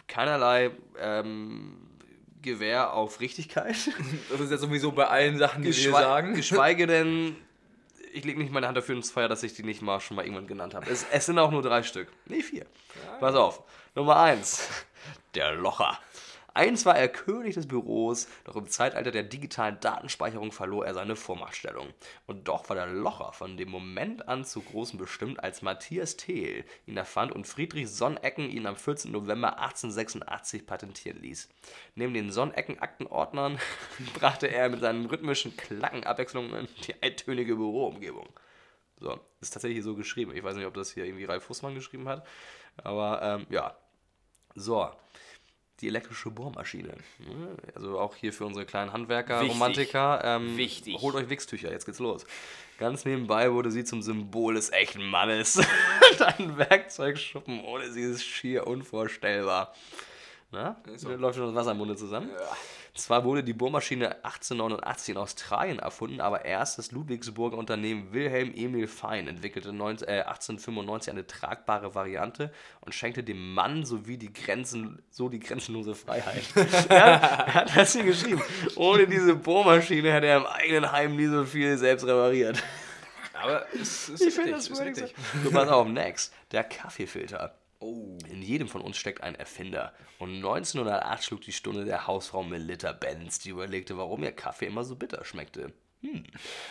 keinerlei ähm, Gewähr auf Richtigkeit. *laughs* Das ist ja sowieso bei allen Sachen, die wir Geschwe sagen. Geschweige *laughs* denn, ich lege nicht meine Hand dafür ins Feuer, dass ich die nicht mal schon mal irgendwann genannt habe. Es, es sind auch nur drei Stück. Nee, vier. Pass auf. Nummer eins. Der Locher. Einst war er König des Büros, doch im Zeitalter der digitalen Datenspeicherung verlor er seine Vormachtstellung. Und doch war der Locher von dem Moment an zu Großen bestimmt, als Matthias Thiel ihn erfand und Friedrich Sonnecken ihn am 14. November 1886 patentieren ließ. Neben den Sonnecken-Aktenordnern *laughs* brachte er mit seinen rhythmischen Klackenabwechslungen die eintönige Büroumgebung. So, ist tatsächlich so geschrieben. Ich weiß nicht, ob das hier irgendwie Ralf Fußmann geschrieben hat, aber ähm, ja. So, die elektrische Bohrmaschine. Ne? Also auch hier für unsere kleinen Handwerker, Wichtig. Romantiker. Ähm, Wichtig. Holt euch Wichstücher, jetzt geht's los. Ganz nebenbei wurde sie zum Symbol des echten Mannes. *laughs* Ein Werkzeugschuppen ohne sie ist schier unvorstellbar. Na? so. Läuft schon das Wasser im Munde zusammen? Zwar wurde die Bohrmaschine 1889 in Australien erfunden, aber erst das Ludwigsburger Unternehmen Wilhelm Emil Fein entwickelte 19, äh, 1895 eine tragbare Variante und schenkte dem Mann sowie die Grenzen, so die grenzenlose Freiheit. *laughs* ja, er hat das hier geschrieben. Ohne diese Bohrmaschine hätte er im eigenen Heim nie so viel selbst repariert. Aber es ist Ich richtig, finde das ist wirklich richtig. So, pass auf, next. Der Kaffeefilter. Oh. In jedem von uns steckt ein Erfinder. Und 1908 schlug die Stunde der Hausfrau Melitta Benz, die überlegte, warum ihr Kaffee immer so bitter schmeckte. Hm.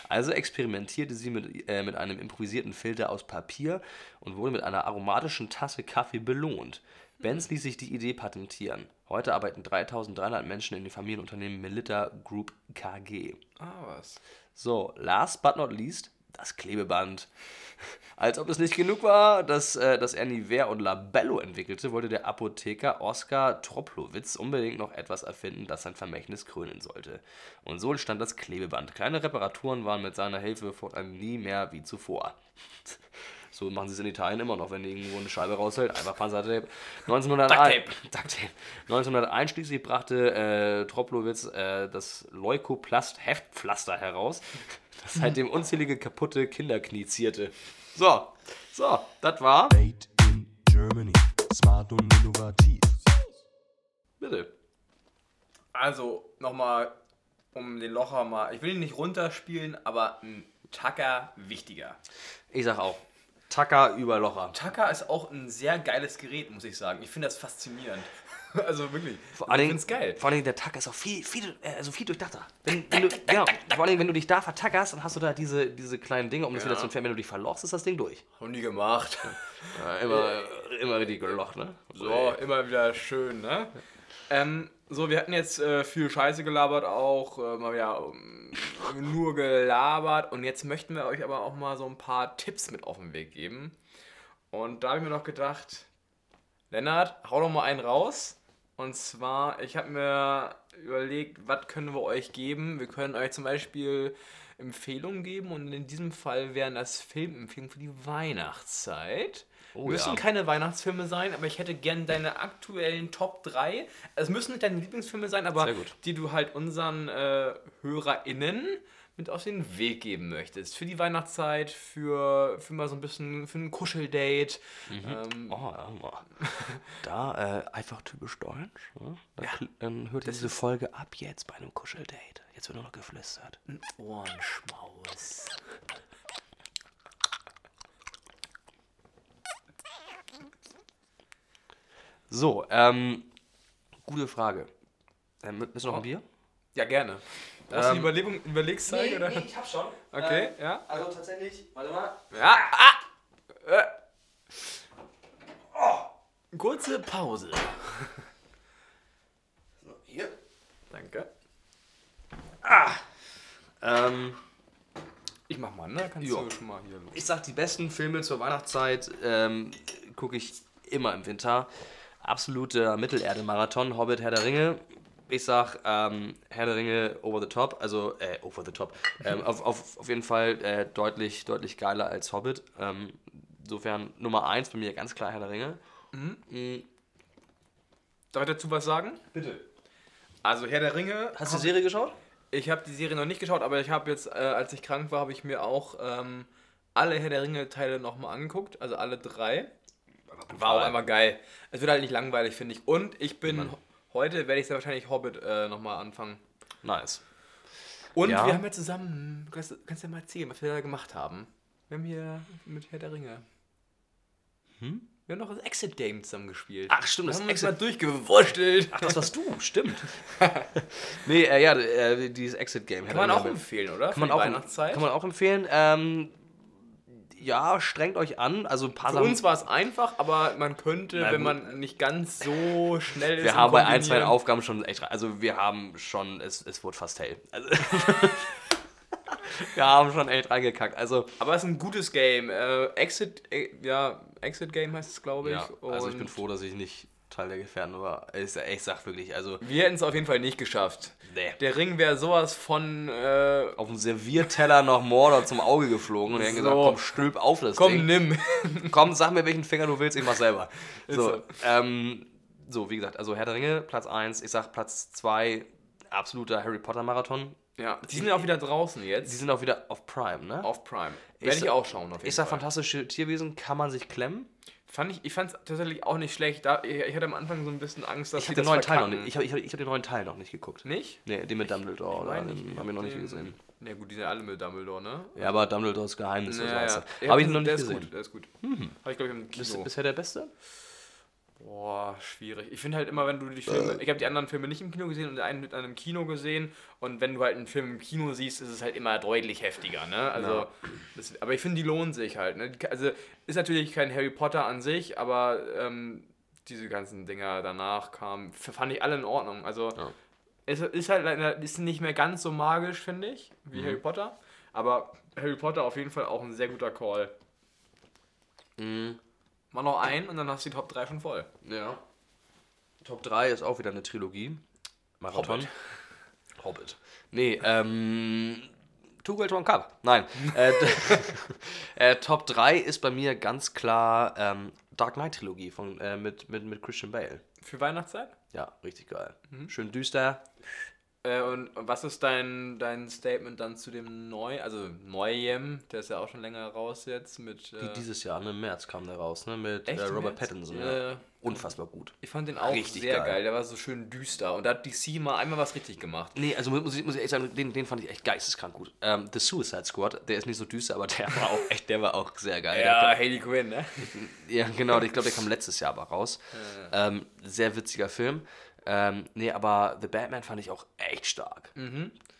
Also experimentierte sie mit, äh, mit einem improvisierten Filter aus Papier und wurde mit einer aromatischen Tasse Kaffee belohnt. Benz ließ sich die Idee patentieren. Heute arbeiten 3300 Menschen in dem Familienunternehmen Melitta Group KG. Ah, was. So, last but not least, das Klebeband. *laughs* Als ob es nicht genug war, dass, äh, dass er Nivea und Labello entwickelte, wollte der Apotheker Oskar Troplowitz unbedingt noch etwas erfinden, das sein Vermächtnis krönen sollte. Und so entstand das Klebeband. Kleine Reparaturen waren mit seiner Hilfe fortan nie mehr wie zuvor. *laughs* So machen sie es in Italien immer noch, wenn die irgendwo eine Scheibe raushält. Einfach Panzertape. 1901, Ducktape. 1901 schließlich brachte äh, Troplowitz äh, das Leukoplast-Heftpflaster heraus, *laughs* das seitdem unzählige kaputte Kinderknie zierte. So, so, das war. Made in Germany. Smart und innovativ. Bitte. Also, nochmal, um den Locher mal. Ich will ihn nicht runterspielen, aber ein Tacker wichtiger. Ich sag auch. Tacker über Locher. Tacker ist auch ein sehr geiles Gerät, muss ich sagen. Ich finde das faszinierend. Also wirklich. Vor ich allen Dingen, geil. vor allen Dingen der Tacker ist auch viel, viel, äh, also viel durchdachter. Wenn, wenn du, genau, vor allen Dingen, wenn du dich da vertackerst, dann hast du da diese, diese kleinen Dinge, um das Ja. wieder zu entfernen. Wenn du dich verlochst, ist das Ding durch. Noch nie gemacht. *laughs* Ja, immer, immer richtig gelocht, ne? So, immer wieder schön, ne? Ähm, so, wir hatten jetzt äh, viel Scheiße gelabert auch, äh, mal wieder ähm, nur gelabert und jetzt möchten wir euch aber auch mal so ein paar Tipps mit auf den Weg geben. Und da habe ich mir noch gedacht, Lennart, hau doch mal einen raus. Und zwar, ich habe mir überlegt, was können wir euch geben? Wir können euch zum Beispiel Empfehlungen geben und in diesem Fall wären das Filmempfehlungen für die Weihnachtszeit. Oh müssen ja. keine Weihnachtsfilme sein, aber ich hätte gern deine aktuellen Top 3. Es müssen nicht deine Lieblingsfilme sein, aber die du halt unseren äh, HörerInnen mit auf den Weg geben möchtest. Für die Weihnachtszeit, für, für mal so ein bisschen, für ein Kuscheldate. Ähm, Oh, ja. Da äh, einfach typisch deutsch. Ne? Da kl- Dann hört ihr diese Folge ab jetzt bei einem Kuscheldate. Jetzt wird nur noch geflüstert. Ohrenschmaus. So, ähm, gute Frage. Ähm, willst du noch Oh. ein Bier? Ja, gerne. Hast du die Ähm, Überlegung, Überlegszeit? oder? ich hab schon. Okay, ja. Also tatsächlich, warte mal. Ja, ah! Äh. Oh. Kurze Pause. *laughs* Hier. Danke. Ähm, Ich mach mal, ne? Kannst Ja. du schon mal hier los. ich sag, die besten Filme zur Weihnachtszeit ähm, gucke ich immer im Winter. Absoluter Mittelerde-Marathon, Hobbit, Herr der Ringe. Ich sag, ähm, Herr der Ringe over the top, also, äh, over the top. *laughs* Ähm, auf, auf, auf jeden Fall äh, deutlich, deutlich geiler als Hobbit. Ähm, insofern Nummer 1 bei mir ganz klar Herr der Ringe. Darf ich dazu was sagen? Bitte. Also Herr der Ringe. Hast du die Serie geschaut? Ich habe die Serie noch nicht geschaut, aber ich habe jetzt, äh, als ich krank war, habe ich mir auch ähm, alle Herr der Ringe-Teile nochmal angeguckt, also alle drei. War auch einfach geil. Es wird halt nicht langweilig, finde ich. Und ich bin, heute werde ich sehr wahrscheinlich Hobbit äh, nochmal anfangen. Nice. Und Ja. wir haben ja zusammen, kannst, du- kannst ja mal erzählen, was wir da gemacht haben? Wir haben hier mit Herr der Ringe. Wir haben noch das Exit Game zusammen gespielt. Ach, stimmt, das haben Exit- mal durchgewurschtelt. Ach, das warst du, stimmt. *laughs* nee, äh, ja, äh, dieses Exit-Game. Kann man auch empfehlen, oder? Kann man, auch, Weihnachtszeit. kann man auch empfehlen. Ähm, ja, strengt euch an. Also ein paar Für uns war es einfach, aber man könnte, Na wenn man nicht ganz so schnell ist. Wir haben bei ein, zwei Aufgaben schon echt. Also wir haben schon, es, es wurde fast hell. Also, *laughs* wir haben schon echt reingekackt. Also, Aber es ist ein gutes Game. Äh, Exit, äh, ja, Exit Game heißt es, glaube ich. ja, also ich bin froh, dass ich nicht Teil der Gefährten war. Ich, ich sag wirklich, also Wir hätten es auf jeden Fall nicht geschafft. Nee. Der Ring wäre sowas von. Äh, auf dem Servierteller noch Mordor zum Auge geflogen und er So. gesagt, komm, stülp auf das komm, Ding. nimm. *laughs* Komm, sag mir, welchen Finger du willst, ich mach selber. So, so. ähm, so, wie gesagt, also Herr der Ringe, Platz 1, ich sag Platz 2, absoluter Harry Potter Marathon. ja, die sind ja auch wieder draußen Die jetzt. sind auch wieder auf Prime, ne? Auf Prime. Werde ich sag- auch schauen, auf jeden ich sag, Fall. fantastische Tierwesen kann man sich klemmen. Fand ich ich fand es tatsächlich auch nicht schlecht. Da, ich, ich hatte am Anfang so ein bisschen Angst, dass Ich den das neuen Teil noch nicht. Ich habe ich hab, ich hab den neuen Teil noch nicht geguckt. Nicht? Nee, den mit Dumbledore, oder? Den haben wir noch nicht gesehen. Ja gut, die sind alle mit Dumbledore, ne? Ja, aber Dumbledores Geheimnis, Ja, ja. Habe ich das- noch nicht der gesehen. Ist gut, der ist gut. Habe ich, glaube ich, im Bist, Kino. bisher der Beste? Boah, schwierig. Ich finde halt immer, wenn du die Filme. Ich habe die anderen Filme nicht im Kino gesehen und einen mit einem Kino gesehen. Und wenn du halt einen Film im Kino siehst, ist es halt immer deutlich heftiger, ne? Also. Ja. Das, aber ich finde, die lohnen sich halt, ne? Also, ist natürlich kein Harry Potter an sich, aber ähm, diese ganzen Dinger danach kamen, fand ich alle in Ordnung. Also. Ja. Es ist halt leider ist nicht mehr ganz so magisch, finde ich, Mhm. wie Harry Potter. Aber Harry Potter auf jeden Fall auch ein sehr guter Call. Mhm. Mach noch einen und dann hast du die Top 3 schon voll. Ja. Top 3 ist auch wieder eine Trilogie. Marathon. Hobbit. Hobbit. Nee, ähm. Two Girls One Cup. Nein. *laughs* äh, *laughs* äh, Top 3 ist bei mir ganz klar ähm, Dark Knight Trilogie von, äh, mit, mit, mit Christian Bale. Für Weihnachtszeit? Ja, richtig geil. Schön düster. Äh, und was ist dein, dein Statement dann zu dem Neu, also Neuem, der ist ja auch schon länger raus jetzt mit. Äh, Die, dieses Jahr, ne, im März kam der raus, ne? Mit äh, Robert März? Pattinson. Ja. Ja. Unfassbar gut. ich fand den auch Richtig sehr geil. geil. der war so schön düster und da hat DC mal einmal was richtig gemacht. Nee, also muss ich, muss ich echt sagen, den, den fand ich echt geisteskrank gut. Ähm, The Suicide Squad, der ist nicht so düster, aber der war auch echt, der war auch sehr geil. Ja, Der, Haley Quinn, ne? ja, genau, ich glaube, der kam letztes Jahr aber raus. Ähm, sehr witziger Film. Ähm, nee, aber The Batman fand ich auch echt stark.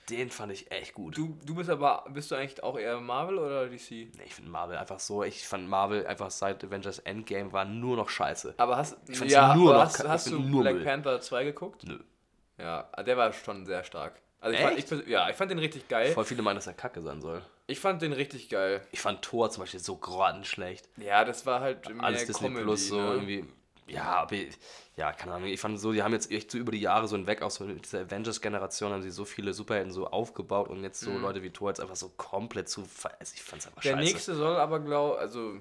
Den fand ich echt gut. Du, du bist aber, bist du eigentlich auch eher Marvel oder DC? Nee, ich finde Marvel einfach so, ich fand Marvel einfach seit Avengers Endgame war nur noch scheiße. Aber hast, fand's ja, nur noch hast, ich hast du Black Müll. Panther 2 geguckt? Nö. Ja, der war schon sehr stark. Also ich fand, ich, Echt? ja, ich fand den richtig geil. Voll viele meinen, dass er kacke sein soll. Ich fand den richtig geil. Ich fand Thor zum Beispiel so grottenschlecht. Ja, das war halt mehr alles Disney Comedy, Plus so ne? irgendwie. Ja, aber ja, keine Ahnung. Ich fand so, die haben jetzt echt so über die Jahre so hinweg, auch so mit dieser Avengers-Generation, haben sie so viele Superhelden so aufgebaut und jetzt so Leute wie Thor jetzt einfach so komplett zu. ver- Also ich fand's einfach Mhm. Der scheiße. nächste soll aber, glaub, also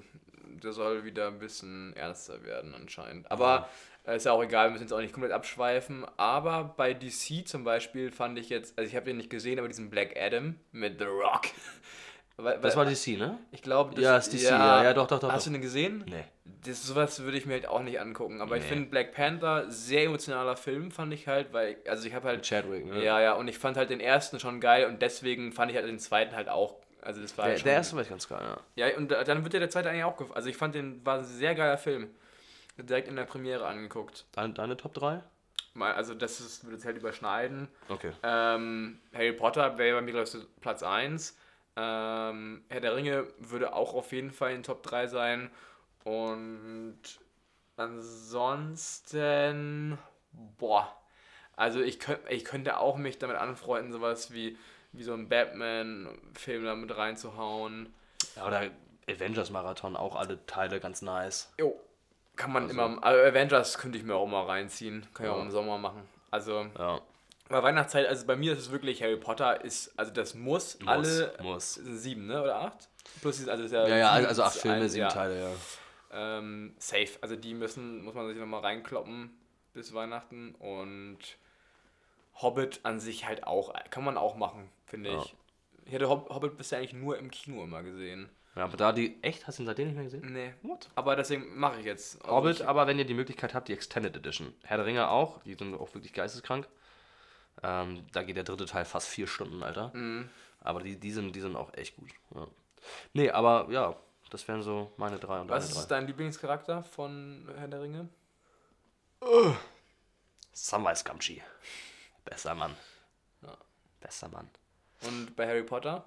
der soll wieder ein bisschen ernster werden anscheinend. Aber äh, ist ja auch egal, wir müssen jetzt auch nicht komplett abschweifen. Aber bei DC zum Beispiel fand ich jetzt, also ich habe den nicht gesehen, aber diesen Black Adam mit The Rock. *laughs* Weil- Das weil- war DC, ne? Ich glaube, das Ja, ist DC, ja, ja, doch, doch, doch, Hast doch. du den gesehen? Nee. Das, sowas würde ich mir halt auch nicht angucken. Aber ich Nee. finde Black Panther sehr emotionaler Film, fand ich halt, weil, also ich habe halt. Chadwick, ne? Ja, ja, und ich fand halt den ersten schon geil und deswegen fand ich halt den zweiten halt auch. Also das war Der, halt schon, der erste war ich ganz geil, ja. Ja, und da- dann wird ja der zweite eigentlich auch gefallen. Also ich fand den war ein sehr geiler Film. Direkt in der Premiere angeguckt. Deine, deine Top 3? Mal, also das ist, würde es halt überschneiden. Okay. Ähm, Harry Potter wäre bei mir, glaube ich, Platz 1. Ähm, Herr der Ringe würde auch auf jeden Fall in Top 3 sein. Und ansonsten, boah, also ich, könnt, ich könnte auch mich damit anfreunden, sowas wie, wie so ein Batman-Film da mit reinzuhauen. Ja, oder Avengers-Marathon, auch alle Teile ganz nice. Jo, kann man immer, also Avengers könnte ich mir auch mal reinziehen. Kann ich auch Ja. im Sommer machen. Also, Ja. bei Weihnachtszeit, also bei mir ist es wirklich Harry Potter, ist, also das muss, Muss, alle muss. sieben, ne? Oder acht? Plus also ist ja, Ja, ja, sieben also acht Filme, ein- sieben ja. Teile, ja. Ähm, safe. Also die müssen, muss man sich nochmal reinkloppen bis Weihnachten und Hobbit an sich halt auch, kann man auch machen, finde Ja. ich. Ich hätte Hob Hobbit bisher eigentlich nur im Kino immer gesehen. Ja, aber da die. Echt? Hast du ihn seitdem nicht mehr gesehen? Nee. What? Aber deswegen mache ich jetzt. Also Hobbit, ich, aber wenn ihr die Möglichkeit habt, die Extended Edition. Herr der Ringe auch, die sind auch wirklich geisteskrank. Ähm, da geht der dritte Teil fast vier Stunden, Alter. Mhm. Aber die, die, sind, die sind auch echt gut. Ja. Nee, aber ja, Das wären so meine drei und Was deine ist drei. dein Lieblingscharakter von Herr der Ringe? Samwise Gamgee. Besser Mann. Ja. Besser Mann. Und bei Harry Potter?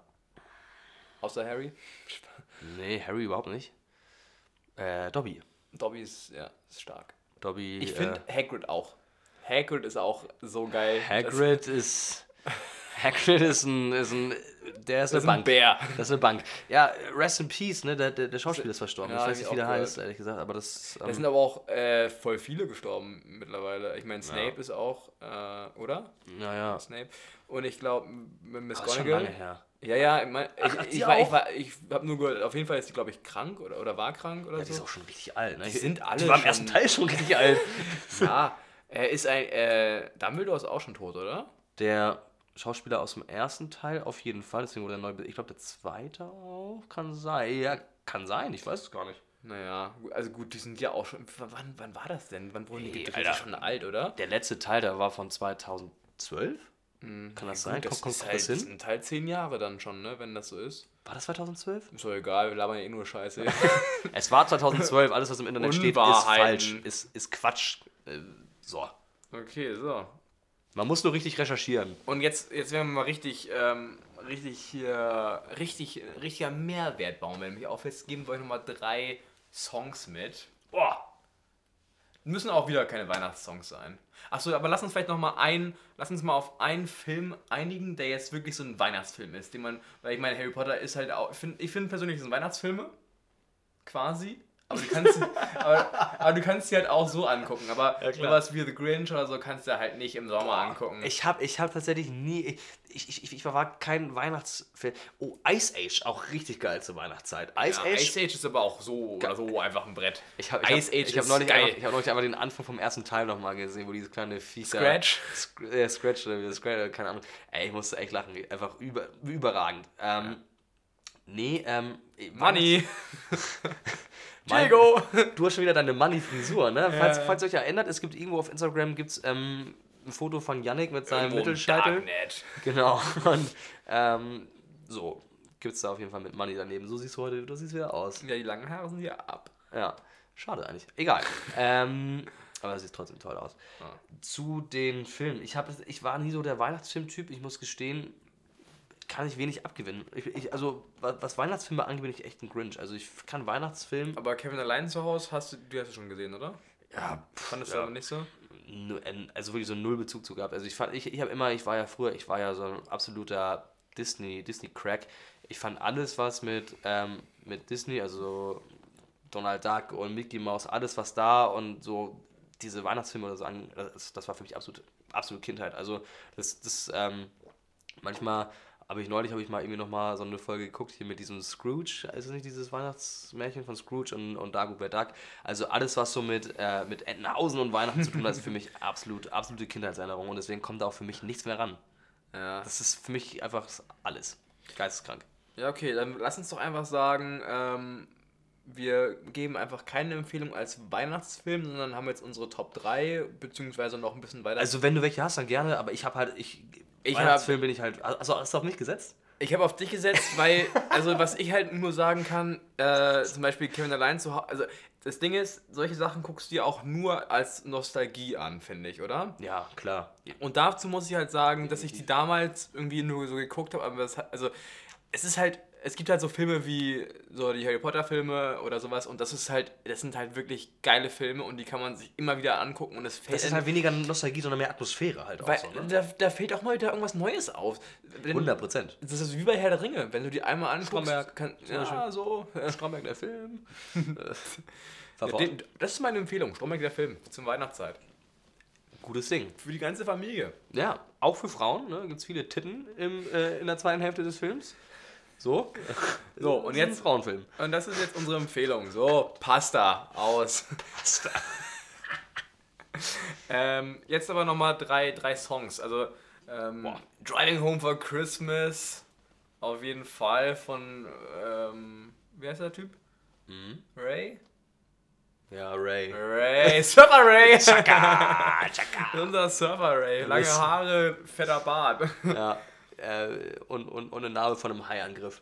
Außer Harry? Nee, Harry überhaupt nicht. Äh, Dobby. Dobby ist, ja, ist stark. Dobby. Ich finde äh, Hagrid auch. Hagrid ist auch so geil. Hagrid ist. Hagrid ist ein, ist ein. Der ist Das eine ist ein Bank. Bär. Das ist eine Bank. Ja, Rest in Peace, ne? Der, der, der Schauspieler ist verstorben. Ja, ich weiß ich nicht, wie der heißt, ehrlich gesagt, aber das. Da Ähm, sind aber auch äh, voll viele gestorben mittlerweile. Ich meine, Snape ist auch, äh, oder? naja. Snape. Und ich glaube, Miss Das ist schon lange Gonigal. her. Ja, ja, ich, mein, ich, ach, die ich, war, ich, war, ich habe nur gehört, auf jeden Fall ist die, glaube ich, krank oder, oder war krank oder Ja, die ist so. auch schon richtig alt, ne? Die sind alle Die war im ersten Teil schon richtig alt. *laughs* Ja, er ist ein, äh, Dumbledore ist auch schon tot, oder? Der Schauspieler aus dem ersten Teil auf jeden Fall, deswegen wurde er neu. Ich glaube, der zweite auch kann sein. Ja, kann sein, ich weiß es gar nicht. Naja, also gut, die sind ja auch schon. Wann, wann war das denn? Wann wurden die gedreht? Alter. Die sind schon alt, oder? Der letzte Teil, der war von 2012. Kann das sein? Gut, das kommt kommt, halt, das hin? sind halt zehn Jahre dann schon, ne? Wenn das so ist. War das 2012? Ist doch egal, wir labern ja eh nur Scheiße. *laughs* Es war 2012, alles was im Internet steht, ist falsch, ist, ist Quatsch. Äh, so. okay, so. Man muss nur richtig recherchieren. Und jetzt, jetzt werden wir mal richtig, ähm, richtig hier, richtig, richtiger Mehrwert bauen. Wenn mich auffällt, geben wir euch nochmal drei Songs mit. Boah! Müssen auch wieder keine Weihnachtssongs sein. Achso, aber lass uns vielleicht nochmal ein, lass uns mal auf einen Film einigen, der jetzt wirklich so ein Weihnachtsfilm ist, den man, weil ich meine, Harry Potter ist halt auch, ich finde ich find persönlich, das sind Weihnachtsfilme. Quasi. Aber du kannst, sie- aber, aber du kannst sie halt auch so angucken. Aber klar. sowas wie The Grinch oder so kannst du halt nicht im Sommer angucken. Ich habe ich hab tatsächlich nie. Ich, ich, ich, ich war kein Weihnachtsfilm. Oh, Ice Age, auch richtig geil zur Weihnachtszeit. Ice ja, Age. Ice Age ist aber auch so oder so einfach ein Brett. Ich habe ich Ice hab, Age ich hab neulich, geil. einfach, ich hab neulich einfach den Anfang vom ersten Teil nochmal gesehen, wo diese kleine Viecher. Scratch? Sc äh, Scratch oder wie Scratch, keine Ahnung. Ey, ich musste echt lachen. Einfach über, überragend. Ähm, Nee, ähm. Money! *laughs* Mein- Diego! *laughs* Du hast schon wieder deine Money-Frisur, ne? Falls, Ja. falls ihr euch erinnert, es gibt irgendwo auf Instagram gibt's, ähm, ein Foto von Yannick mit seinem Irgendwo Mittelscheitel. Genau. Und ähm, so, gibt's da auf jeden Fall mit Money daneben. So siehst du heute, du siehst wieder aus. Ja, die langen Haare sind ja ab. Ja, schade eigentlich. Egal. *laughs* ähm, aber es sieht trotzdem toll aus. Ja. Zu den Filmen. Ich, hab, ich war nie so der Weihnachtsfilmtyp. Ich muss gestehen, kann ich wenig abgewinnen. Ich, ich, also, wa- was Weihnachtsfilme angeht, bin ich echt ein Grinch. Also, ich kann Weihnachtsfilm. Aber Kevin allein zu Hause hast du, du hast es schon gesehen, oder? Ja, Fandest ja. du aber nicht so? also wirklich so null Bezug zu gehabt. Also ich fand, ich, ich habe immer, ich war ja früher, ich war ja so ein absoluter Disney, Disney-Crack. Ich fand alles, was mit, ähm, mit Disney, also Donald Duck und Mickey Mouse, alles was da und so diese Weihnachtsfilme oder so an, das, das war für mich absolut, absolute Kindheit. Also das, das, ähm, manchmal habe ich neulich habe ich mal irgendwie noch mal so eine Folge geguckt hier mit diesem Scrooge, ist es nicht dieses Weihnachtsmärchen von Scrooge und, und Dagobert Duck? Also alles, was so mit, äh, mit Entenhausen und Weihnachten zu tun hat, ist für mich absolut, absolute Kindheitserinnerung und deswegen kommt da auch für mich nichts mehr ran. Ja. Das ist für mich einfach alles. Geisteskrank. Ja, okay, dann lass uns doch einfach sagen, ähm, wir geben einfach keine Empfehlung als Weihnachtsfilm, sondern haben jetzt unsere Top 3, beziehungsweise noch ein bisschen weiter. Also wenn du welche hast, dann gerne, aber ich habe halt, ich, Ich Weihnachtsfilm bin ich halt, also hast du auf mich gesetzt? Ich habe auf dich gesetzt, weil, also was ich halt nur sagen kann, äh, zum Beispiel Kevin allein zu Hause, also das Ding ist, solche Sachen guckst du dir auch nur als Nostalgie an, finde ich, oder? Ja, klar. Und dazu muss ich halt sagen, dass ich die damals irgendwie nur so geguckt habe, aber das also es ist halt, es gibt halt so Filme wie so die Harry Potter Filme oder sowas und das ist halt, das sind halt wirklich geile Filme und die kann man sich immer wieder angucken und es fällt Das ist halt weniger Nostalgie, sondern mehr Atmosphäre halt auch so, ne? da, da fällt auch mal wieder irgendwas Neues auf. Wenn- 100 Prozent. das ist wie bei Herr der Ringe. Wenn du die einmal anguckst, Stromberg, kann, zum ja, so. Stromberg, der Film. *laughs* Das ist meine Empfehlung. Stromberg der Film zur Weihnachtszeit. Gutes Ding. Für die ganze Familie. Ja, auch für Frauen, ne? Gibt es viele Titten im, äh, in der zweiten Hälfte des Films. So. So, und jetzt, Frauenfilm. und das ist jetzt unsere Empfehlung. So, Pasta aus. Pasta. *laughs* ähm, jetzt aber nochmal drei, drei Songs. Also, ähm. Driving Home for Christmas. Auf jeden Fall von, ähm, wie heißt der Typ? Mhm. Ray? Ja, Ray. Ray, Surfer Ray! *laughs* Chaka, chaka. *laughs* Unser Surfer Ray. Lange Haare, fetter Bart. Ja, äh, und, und, und eine Narbe von einem Haiangriff.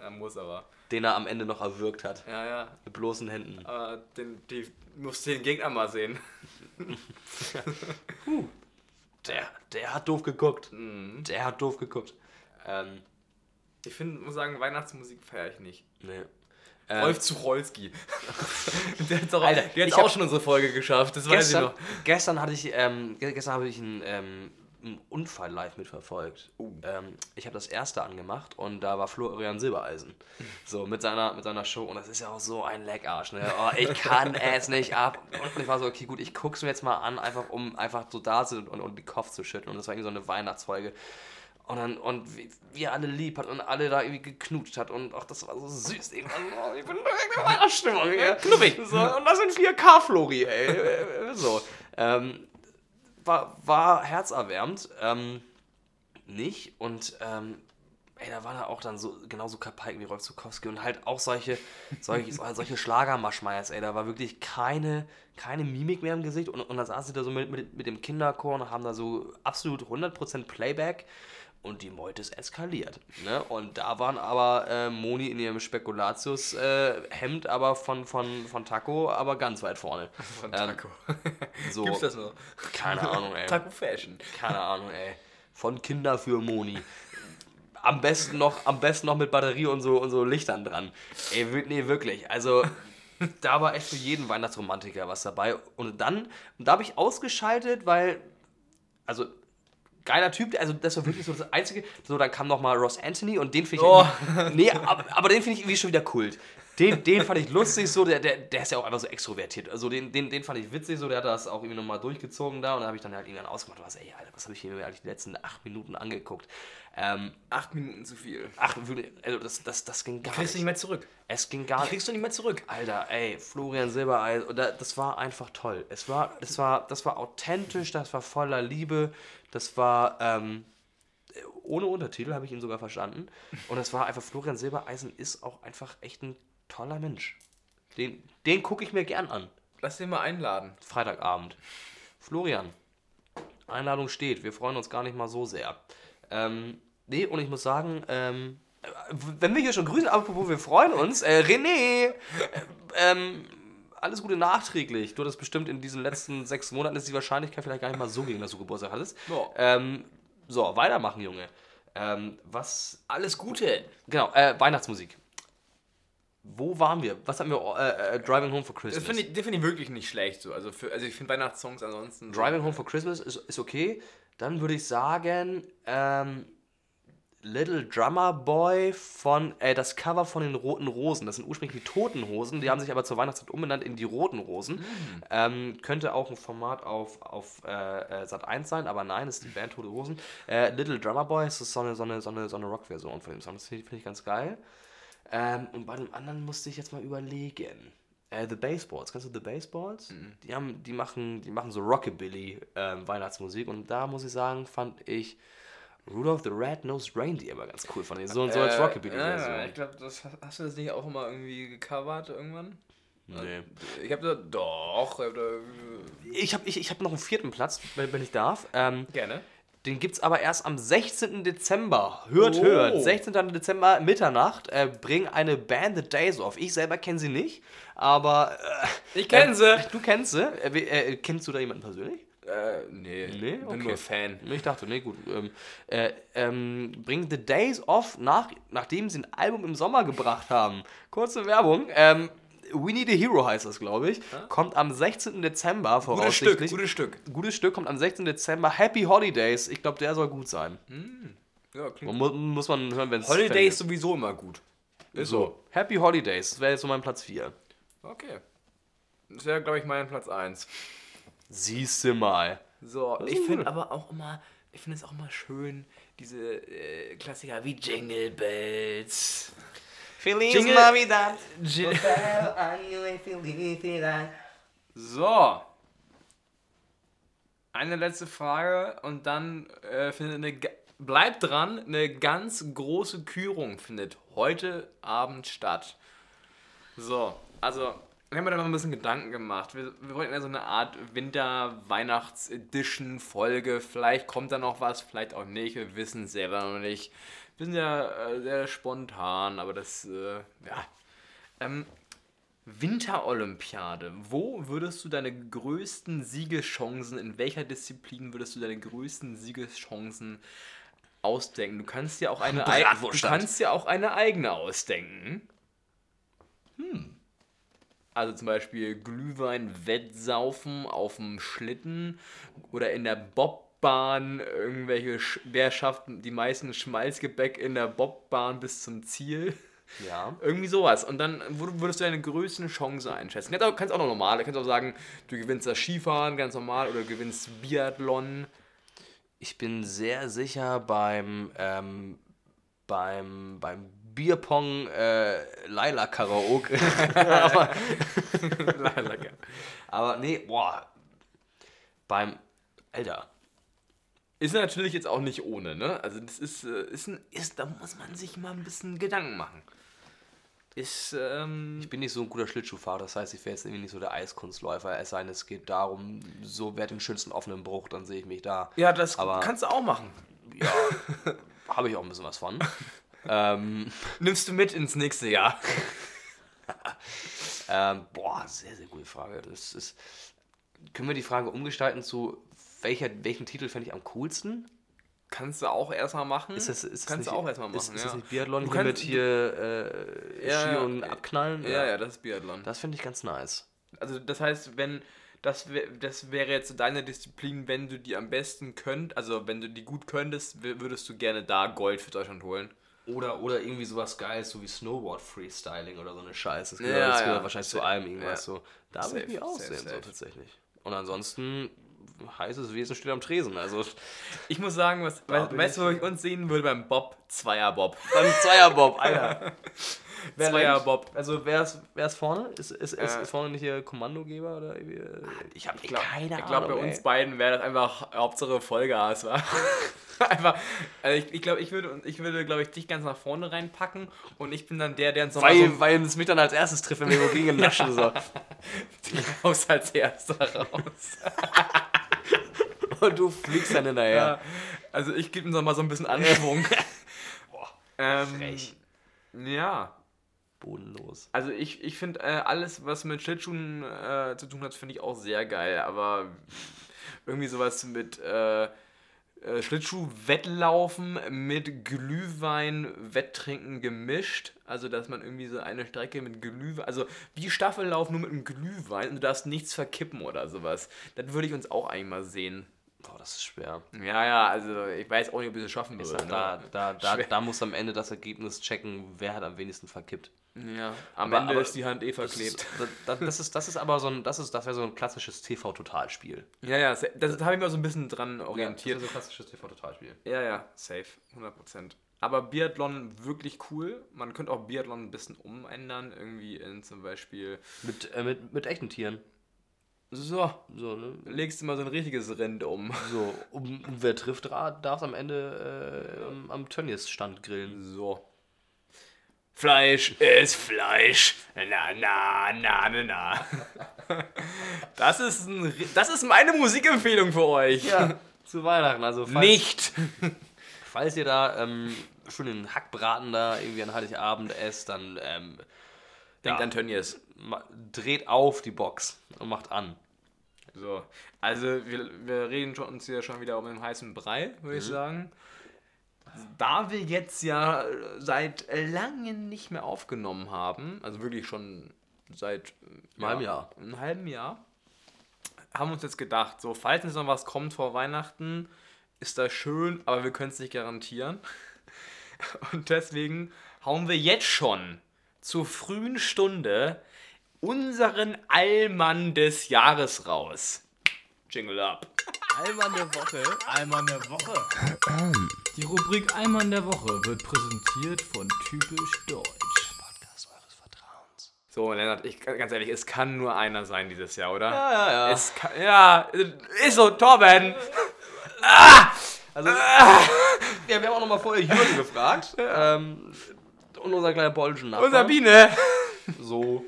Er *laughs* muss aber. den er am Ende noch erwürgt hat. Ja, ja. Mit bloßen Händen. Aber den, die musst den Gegner mal sehen. *laughs* Der, der hat doof geguckt. Mhm. Der hat doof geguckt. Ähm, Ich finde, muss sagen, Weihnachtsmusik feiere ich nicht. nee. Rolf Zucholski. *laughs* der hat auch, Alter, der hat ich auch schon unsere Folge geschafft, das weiß ich Gestern, noch. gestern hatte ich, ähm, ge- gestern habe ich einen, ähm, einen Unfall live mitverfolgt. Oh. Ähm, ich habe das erste angemacht und da war Florian Silbereisen. *laughs* So, mit seiner, mit seiner Show. Und das ist ja auch so ein Leckarsch. Ne? Oh, ich kann *laughs* es nicht ab. Und ich war so, okay, gut, ich gucke es mir jetzt mal an, einfach um einfach so da zu und, und den Kopf zu schütteln. Und das war irgendwie so eine Weihnachtsfolge. Und dann, und wie, wie er alle lieb hat und alle da irgendwie geknutscht hat und ach, das war so süß. Ich, war so, oh, ich bin in meiner Stimmung. Knuffig. So, und das sind 4K, Flori, ey. *laughs* So. Ähm, war, war herzerwärmend. Ähm, nicht. Und ähm, ey, da waren er auch dann so genauso Kapaiken wie Rolf Zukowski und halt auch solche, solche, *laughs* solche Schlagermaschmeiers, ey. Da war wirklich keine, keine Mimik mehr im Gesicht. Und, und dann saßen sie da so mit, mit, mit dem Kinderchor und haben da so absolut 100% Playback. Und die Meute ist eskaliert. Ne? Und da waren aber äh, Moni in ihrem Spekulatius-Hemd, aber von, von, von Taco, aber ganz weit vorne. *laughs* Von Ähm, Taco. *laughs* So, Gibt's das noch? keine Ahnung, ey. Taco Fashion. Keine *laughs* Ahnung, ey. Von Kinder für Moni. Am besten noch, am besten noch mit Batterie und so, und so Lichtern dran. Ey, nee, wirklich. Also, da war echt für jeden Weihnachtsromantiker was dabei. Und dann, und da habe ich ausgeschaltet, weil, also, geiler Typ, also das war wirklich so das Einzige. So, dann kam noch mal Ross Anthony und den finde ich. Oh. *laughs* Nee, aber, aber den finde ich irgendwie schon wieder Kult. Den, den fand ich lustig, so, der, der, der ist ja auch einfach so extrovertiert. Also den, den, den fand ich witzig, so, der hat das auch irgendwie nochmal durchgezogen da und da habe ich dann halt irgendwann ausgemacht, was, ey, Alter, was habe ich mir eigentlich die letzten acht Minuten angeguckt? Ähm, Acht Minuten zu viel. ach, also das, das, das ging gar Kriegst du nicht. nicht mehr zurück. Es ging gar Die nicht. kriegst du nicht mehr zurück. Alter, ey, Florian Silbereis, das war einfach toll. Es war, das war, das war authentisch, das war voller Liebe, das war, ähm, ohne Untertitel habe ich ihn sogar verstanden. Und es war einfach, Florian Silbereisen ist auch einfach echt ein toller Mensch. Den, den gucke ich mir gern an. Lass den mal einladen. Freitagabend. Florian, Einladung steht. Wir freuen uns gar nicht mal so sehr. Ähm, nee, und ich muss sagen, ähm, äh, wenn wir hier schon grüßen, apropos, wir freuen uns. Äh, René, äh, ähm, alles Gute nachträglich. Du hattest bestimmt in diesen letzten *laughs* sechs Monaten ist die Wahrscheinlichkeit vielleicht gar nicht mal so gegen, dass du Geburtstag hattest. Ja. Ähm, so, weitermachen, Junge. Ähm, was Alles Gute. Genau, äh, Weihnachtsmusik. Wo waren wir? Was hatten wir? Äh, äh, Driving Home for Das Christmas. finde ich, das find ich wirklich nicht schlecht. So. Also, für, also ich finde Weihnachtssongs ansonsten. so- Driving Home for Christmas ist, ist okay. Dann würde ich sagen, ähm, Little Drummer Boy von, äh, das Cover von den Roten Rosen. Das sind ursprünglich die Toten Hosen, die haben sich aber zur Weihnachtszeit umbenannt in die Roten Rosen. Ähm, könnte auch ein Format auf, auf äh, äh, Sat 1 sein, aber nein, das ist die Band Tote Hosen. Äh, Little Drummer Boy das ist so eine, so eine, so eine, so eine Rock-Version von dem Song. Das finde ich, ganz geil. Ähm, und bei dem anderen musste ich jetzt mal überlegen. Äh, The Baseballs, kennst du The Baseballs? Die, haben, die, machen, die machen so Rockabilly ähm, Weihnachtsmusik und da muss ich sagen, fand ich Rudolph the Red-Nosed Reindeer immer ganz cool von denen. So, so als Äh, Rockabilly-Version. Ja, ich glaube, das hast, du das nicht auch immer irgendwie gecovert irgendwann? nee. Ich habe da. Doch, ich hab da. Ich habe ich, ich hab noch einen vierten Platz, wenn, wenn ich darf. Ähm, Gerne. Den gibt es aber erst am 16. Dezember. Hört, Oh. hört. 16. Dezember, Mitternacht, äh, bringen eine Band The Days Off. Ich selber kenne sie nicht, aber. Äh, Ich kenn sie. Du kennst sie. Äh, äh, kennst du da jemanden persönlich? Äh, nee. Nee, Bin okay. nur Fan. Ich dachte, nee, gut. Ähm, äh, ähm, bringen The Days Off, nach, nachdem sie ein Album im Sommer gebracht haben. Kurze Werbung. Ähm, We Need a Hero heißt das, glaube ich. Kommt am 16. Dezember Gutes Stück, voraussichtlich. gutes Stück. Gutes Stück kommt am 16. Dezember. Happy Holidays. Ich glaube, der soll gut sein. Ja, klingt. Mu muss man hören, wenn es Holiday ist sowieso immer gut. Ist so. Happy Holidays. Das wäre jetzt so mein Platz 4. Okay. Das wäre, glaube ich, mein Platz 1. Siehste mal. So, ich finde aber auch immer, ich finde es auch immer schön, diese äh, Klassiker wie Jingle Bells. Feliz Jingle- Navidad. Ji- so. Eine letzte Frage und dann äh, findet eine, bleibt dran, eine ganz große Kürung findet heute Abend statt. So, also Wir haben mir da mal ein bisschen Gedanken gemacht. Wir, wir wollten ja so eine Art Winter-Weihnachts-Edition-Folge. Vielleicht kommt da noch was, vielleicht auch nicht. Wir wissen es selber noch nicht. Wir sind ja äh, sehr spontan, aber das, äh, ja. Ähm, Winterolympiade. Wo würdest du deine größten Siegeschancen, in welcher Disziplin würdest du deine größten Siegeschancen ausdenken? Du kannst ja auch eine, *laughs* ei- du Bratwurststand. kannst ja auch eine eigene ausdenken. Also zum Beispiel Glühwein wettsaufen auf dem Schlitten oder in der Bobbahn irgendwelche, Sch wer schafft die meisten Schmalzgebäck in der Bobbahn bis zum Ziel. Ja. Irgendwie sowas. Und dann wür- würdest du deine größten Chance einschätzen. Kannst auch, kannst auch noch normal. Du kannst auch sagen, du gewinnst das Skifahren ganz normal oder du gewinnst Biathlon. Ich bin sehr sicher beim, ähm, beim, beim Bierpong äh, Laila Karaoke. *laughs* aber, *laughs* aber nee, boah. Beim, Alter. Ist natürlich jetzt auch nicht ohne, ne? Also das ist, äh, ist, ein, ist, da muss man sich mal ein bisschen Gedanken machen. Ist, ähm, Ich bin nicht so ein guter Schlittschuhfahrer, das heißt, ich wäre jetzt irgendwie nicht so der Eiskunstläufer. Es sei denn, es geht darum, so wer den schönsten offenen Bruch, dann sehe ich mich da. ja, das aber- kannst du auch machen. Ja, *laughs* habe ich auch ein bisschen was von. Ähm, *laughs* Nimmst du mit ins nächste Jahr. *laughs* ähm, boah, sehr, sehr gute Frage. Das ist, können wir die Frage umgestalten zu, welcher, welchen Titel fände ich am coolsten? Kannst du auch erstmal machen. Ist das, ist kannst du auch erstmal machen, Ist, ist ja. das nicht Biathlon kannst- mit hier äh, Ja, Ski und ja, Abknallen? ja, ja, das ist Biathlon. Das finde ich ganz nice. Also das heißt, wenn das, wär, das wäre jetzt deine Disziplin, wenn du die am besten könnt, also wenn du die gut könntest, wür- würdest du gerne da Gold für Deutschland holen. Oder, oder irgendwie sowas Geiles, so wie Snowboard-Freestyling oder so eine Scheiße. Das gehört, Ja, das ja. gehört wahrscheinlich zu Safe. allem irgendwas Ja. so. Da würde ich Safe, mich auch safe, sehen, so safe. tatsächlich. Und ansonsten, heißes Wesen steht am Tresen. Also Ich muss sagen, was, weißt du, wo ich uns sehen würde beim Bob? Zweier-Bob. beim Zweierbob, Alter. *laughs* Wer Zweierbob. lenkt? Also wer ist, wer ist vorne? Ist, ist, ist, Äh. ist vorne nicht hier Kommandogeber oder irgendwie? Ich habe glaub- keine Ich glaube, bei Ahnung. uns ey. beiden wäre das einfach Hauptsache Vollgas, war. *laughs* einfach, also ich, ich glaube, ich würde, ich würde, glaube ich, dich ganz nach vorne reinpacken und ich bin dann der, der uns nochmal Weil, so weil es mich dann als erstes trifft, wenn wir gegen naschen. So. *laughs* raus als erster raus. *laughs* Und du fliegst dann hinterher. Ja, also ich gebe uns noch mal so ein bisschen Anschwung. ähm, frech. Ja, Bodenlos. also ich, ich finde äh, alles, was mit Schlittschuhen äh, zu tun hat, finde ich auch sehr geil. Aber irgendwie sowas mit äh, äh, Schlittschuh-Wettlaufen mit Glühwein-Wetttrinken gemischt. Also, dass man irgendwie so eine Strecke mit Glühwein, also wie Staffellaufen nur mit einem Glühwein und du darfst nichts verkippen oder sowas. Das würde ich uns auch eigentlich mal sehen. Boah, das ist schwer. Ja, ja, also ich weiß auch nicht, ob wir es schaffen Ist würden. da, ne? da, da, Schwer. da muss am Ende das Ergebnis checken, wer hat am wenigsten verkippt. Ja, am Aber- Ende aber ist die Hand eh Das verklebt. ist, das, das, ist, das ist aber so ein, das ist, das wäre so ein klassisches TV-Totalspiel. Ja, ja, das, habe ich mir so ein bisschen dran orientiert. so ein klassisches TV-Totalspiel. Ja, ja, safe, 100%. Aber Biathlon wirklich cool. Man könnte auch Biathlon ein bisschen umändern, irgendwie in zum Beispiel. Mit, äh, mit, mit echten Tieren. So, So, ne? legst du mal so ein richtiges Rind um. So, um, wer trifft, darf am Ende äh, am, am Tönnies-Stand grillen. So. Fleisch ist Fleisch. Na, na, na, na, na. *laughs* Das ist, ein, das ist meine Musikempfehlung für euch. Ja, zu Weihnachten. Also falls, Nicht. *laughs* falls ihr da ähm, schon den Hackbraten da irgendwie an Heiligabend esst, dann ähm, Denkt Ja. an Tönnies. dreht auf die Box und macht an. So, also wir, wir reden uns hier schon wieder um den heißen Brei, würde ich sagen. Da wir jetzt ja seit langem nicht mehr aufgenommen haben, also wirklich schon seit äh, Einem halben Jahr. einem halben Jahr, haben wir uns jetzt gedacht, so, falls jetzt noch was kommt vor Weihnachten, ist das schön, aber wir können es nicht garantieren. *laughs* Und deswegen hauen wir jetzt schon zur frühen Stunde unseren Allmann des Jahres raus. Jingle up. Einmal eine Woche. Einmal der Woche. Die Rubrik Einmal der Woche wird präsentiert von Typisch Deutsch. Podcast eures Vertrauens. So, Lennart, ich, ganz ehrlich, es kann nur einer sein dieses Jahr, oder? Ja, ja, ja. Es kann, ja, ist so, Torben. Also, ja, wir haben auch nochmal vorher Jürgen gefragt. Ähm, und unser kleiner polnischer Nachbar. Unser Biene. So.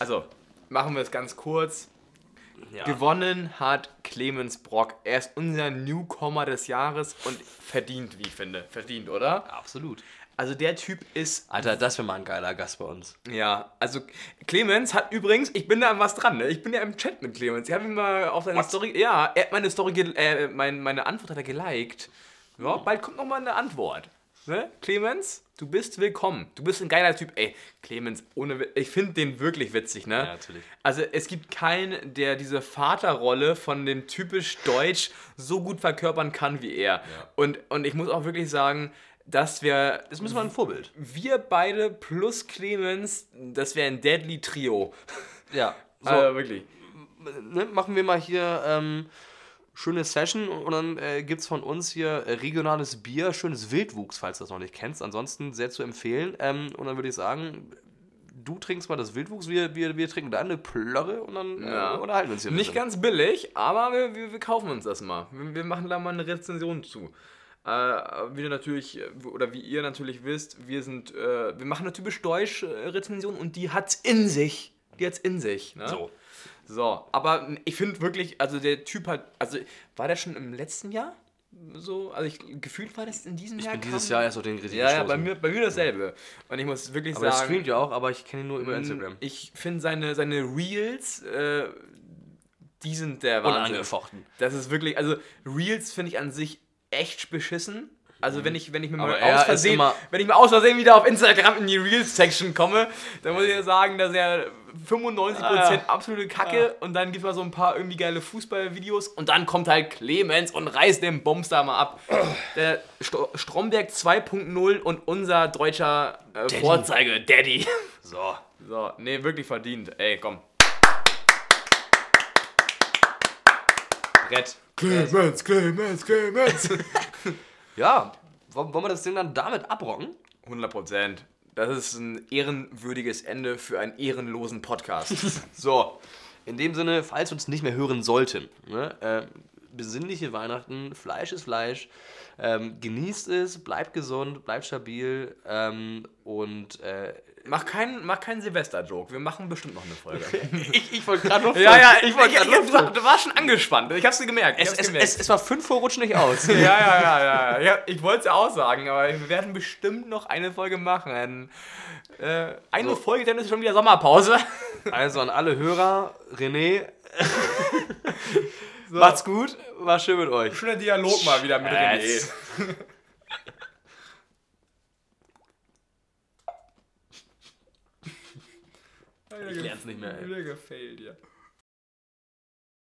Also, machen wir es ganz kurz. Ja. Gewonnen hat Clemens Brock. Er ist unser Newcomer des Jahres und verdient, wie ich finde. Verdient, oder? Absolut. Also der Typ ist Alter, das wäre mal ein geiler Gast bei uns. Ja, also Clemens hat übrigens, ich bin da an was dran, ne? ich bin ja im Chat mit Clemens. Ich habe ihn mal auf seine Story, ja, er hat meine Story, äh, mein, meine Antwort hat er geliked. Ja, bald kommt noch mal eine Antwort. Ne? Clemens, du bist willkommen. Du bist ein geiler Typ. Ey, Clemens, ohne, ich finde den wirklich witzig, ne? Ja, natürlich. Also es gibt keinen, der diese Vaterrolle von dem typisch Deutsch so gut verkörpern kann wie er. Und, und ich muss auch wirklich sagen, dass wir Das müssen wir ein Vorbild. wir beide plus Clemens, das wäre ein Deadly Trio. Ja. *laughs* So, Also wirklich. ne, machen wir mal hier ähm, schöne Session und dann äh, gibt es von uns hier äh, regionales Bier, schönes Wildwuchs, falls du das noch nicht kennst. Ansonsten sehr zu empfehlen. Ähm, und dann würde ich sagen, du trinkst mal das Wildwuchs, wir, wir, wir trinken da eine Plörre und dann Ja. äh, unterhalten wir uns hier. Nicht bisschen. ganz billig, aber wir, wir, wir kaufen uns das mal. Wir, wir machen da mal eine Rezension zu. Äh, wie du natürlich, äh, oder wie ihr natürlich wisst, wir sind, äh, wir machen eine typisch deutsche äh, Rezension und die hat's in sich. Die hat's in sich. Ne? So. So, aber ich finde wirklich, also der Typ hat, also war der schon im letzten Jahr? So, also ich gefühlt war das in diesem Ich Jahr. bin dieses Jahr erst auf den richtig Ja, ja, bei mir, bei mir dasselbe. Und ich muss wirklich Aber er sagen. streamt ja auch, aber ich kenne ihn nur über Instagram. Ich finde seine, seine Reels, äh, die sind der Wahnsinn. Unangefochten. Das ist wirklich, also Reels finde ich an sich echt beschissen. Also wenn ich, wenn ich mir Aber mal aus Versehen, wenn ich mal aus Versehen wieder auf Instagram in die Reels-Section komme, dann muss ich ja sagen, dass er 95% Ah, ja. absolute Kacke und dann gibt es mal so ein paar irgendwie geile Fußballvideos und dann kommt halt Clemens und reißt den Bums da mal ab. *clears throat* Der Sto Stromberg 2.0 und unser deutscher äh, Vorzeige, Daddy. *laughs* So. So, nee, wirklich verdient. Ey, komm. Brett. Clemens, Clemens, Clemens. *laughs* Ja, wollen wollen wir das Ding dann damit abrocken? 100 Prozent. Das ist ein ehrenwürdiges Ende für einen ehrenlosen Podcast. *laughs* So, in dem Sinne, falls wir uns nicht mehr hören sollten, ne, äh, besinnliche Weihnachten, Fleisch ist Fleisch, ähm, genießt es, bleibt gesund, bleibt stabil ähm, und äh, mach keinen mach keinen Silvester-Joke. Wir machen bestimmt noch eine Folge. *laughs* ich, ich wollte gerade noch ja, ja, ich wollte gerade noch du warst schon angespannt. Ich hab's dir gemerkt. Es, es, gemerkt. es, es war fünf vor Rutsch nicht aus. *laughs* ja, ja, ja, ja, ja. Ich wollte es ja auch sagen, aber wir werden bestimmt noch eine Folge machen. Äh, eine So. Folge, dann ist schon wieder Sommerpause. *laughs* Also an alle Hörer, René, macht's gut, war schön mit euch. Schöner Dialog mal wieder mit. René. Ich lern's nicht mehr. Wieder gefailt, ja.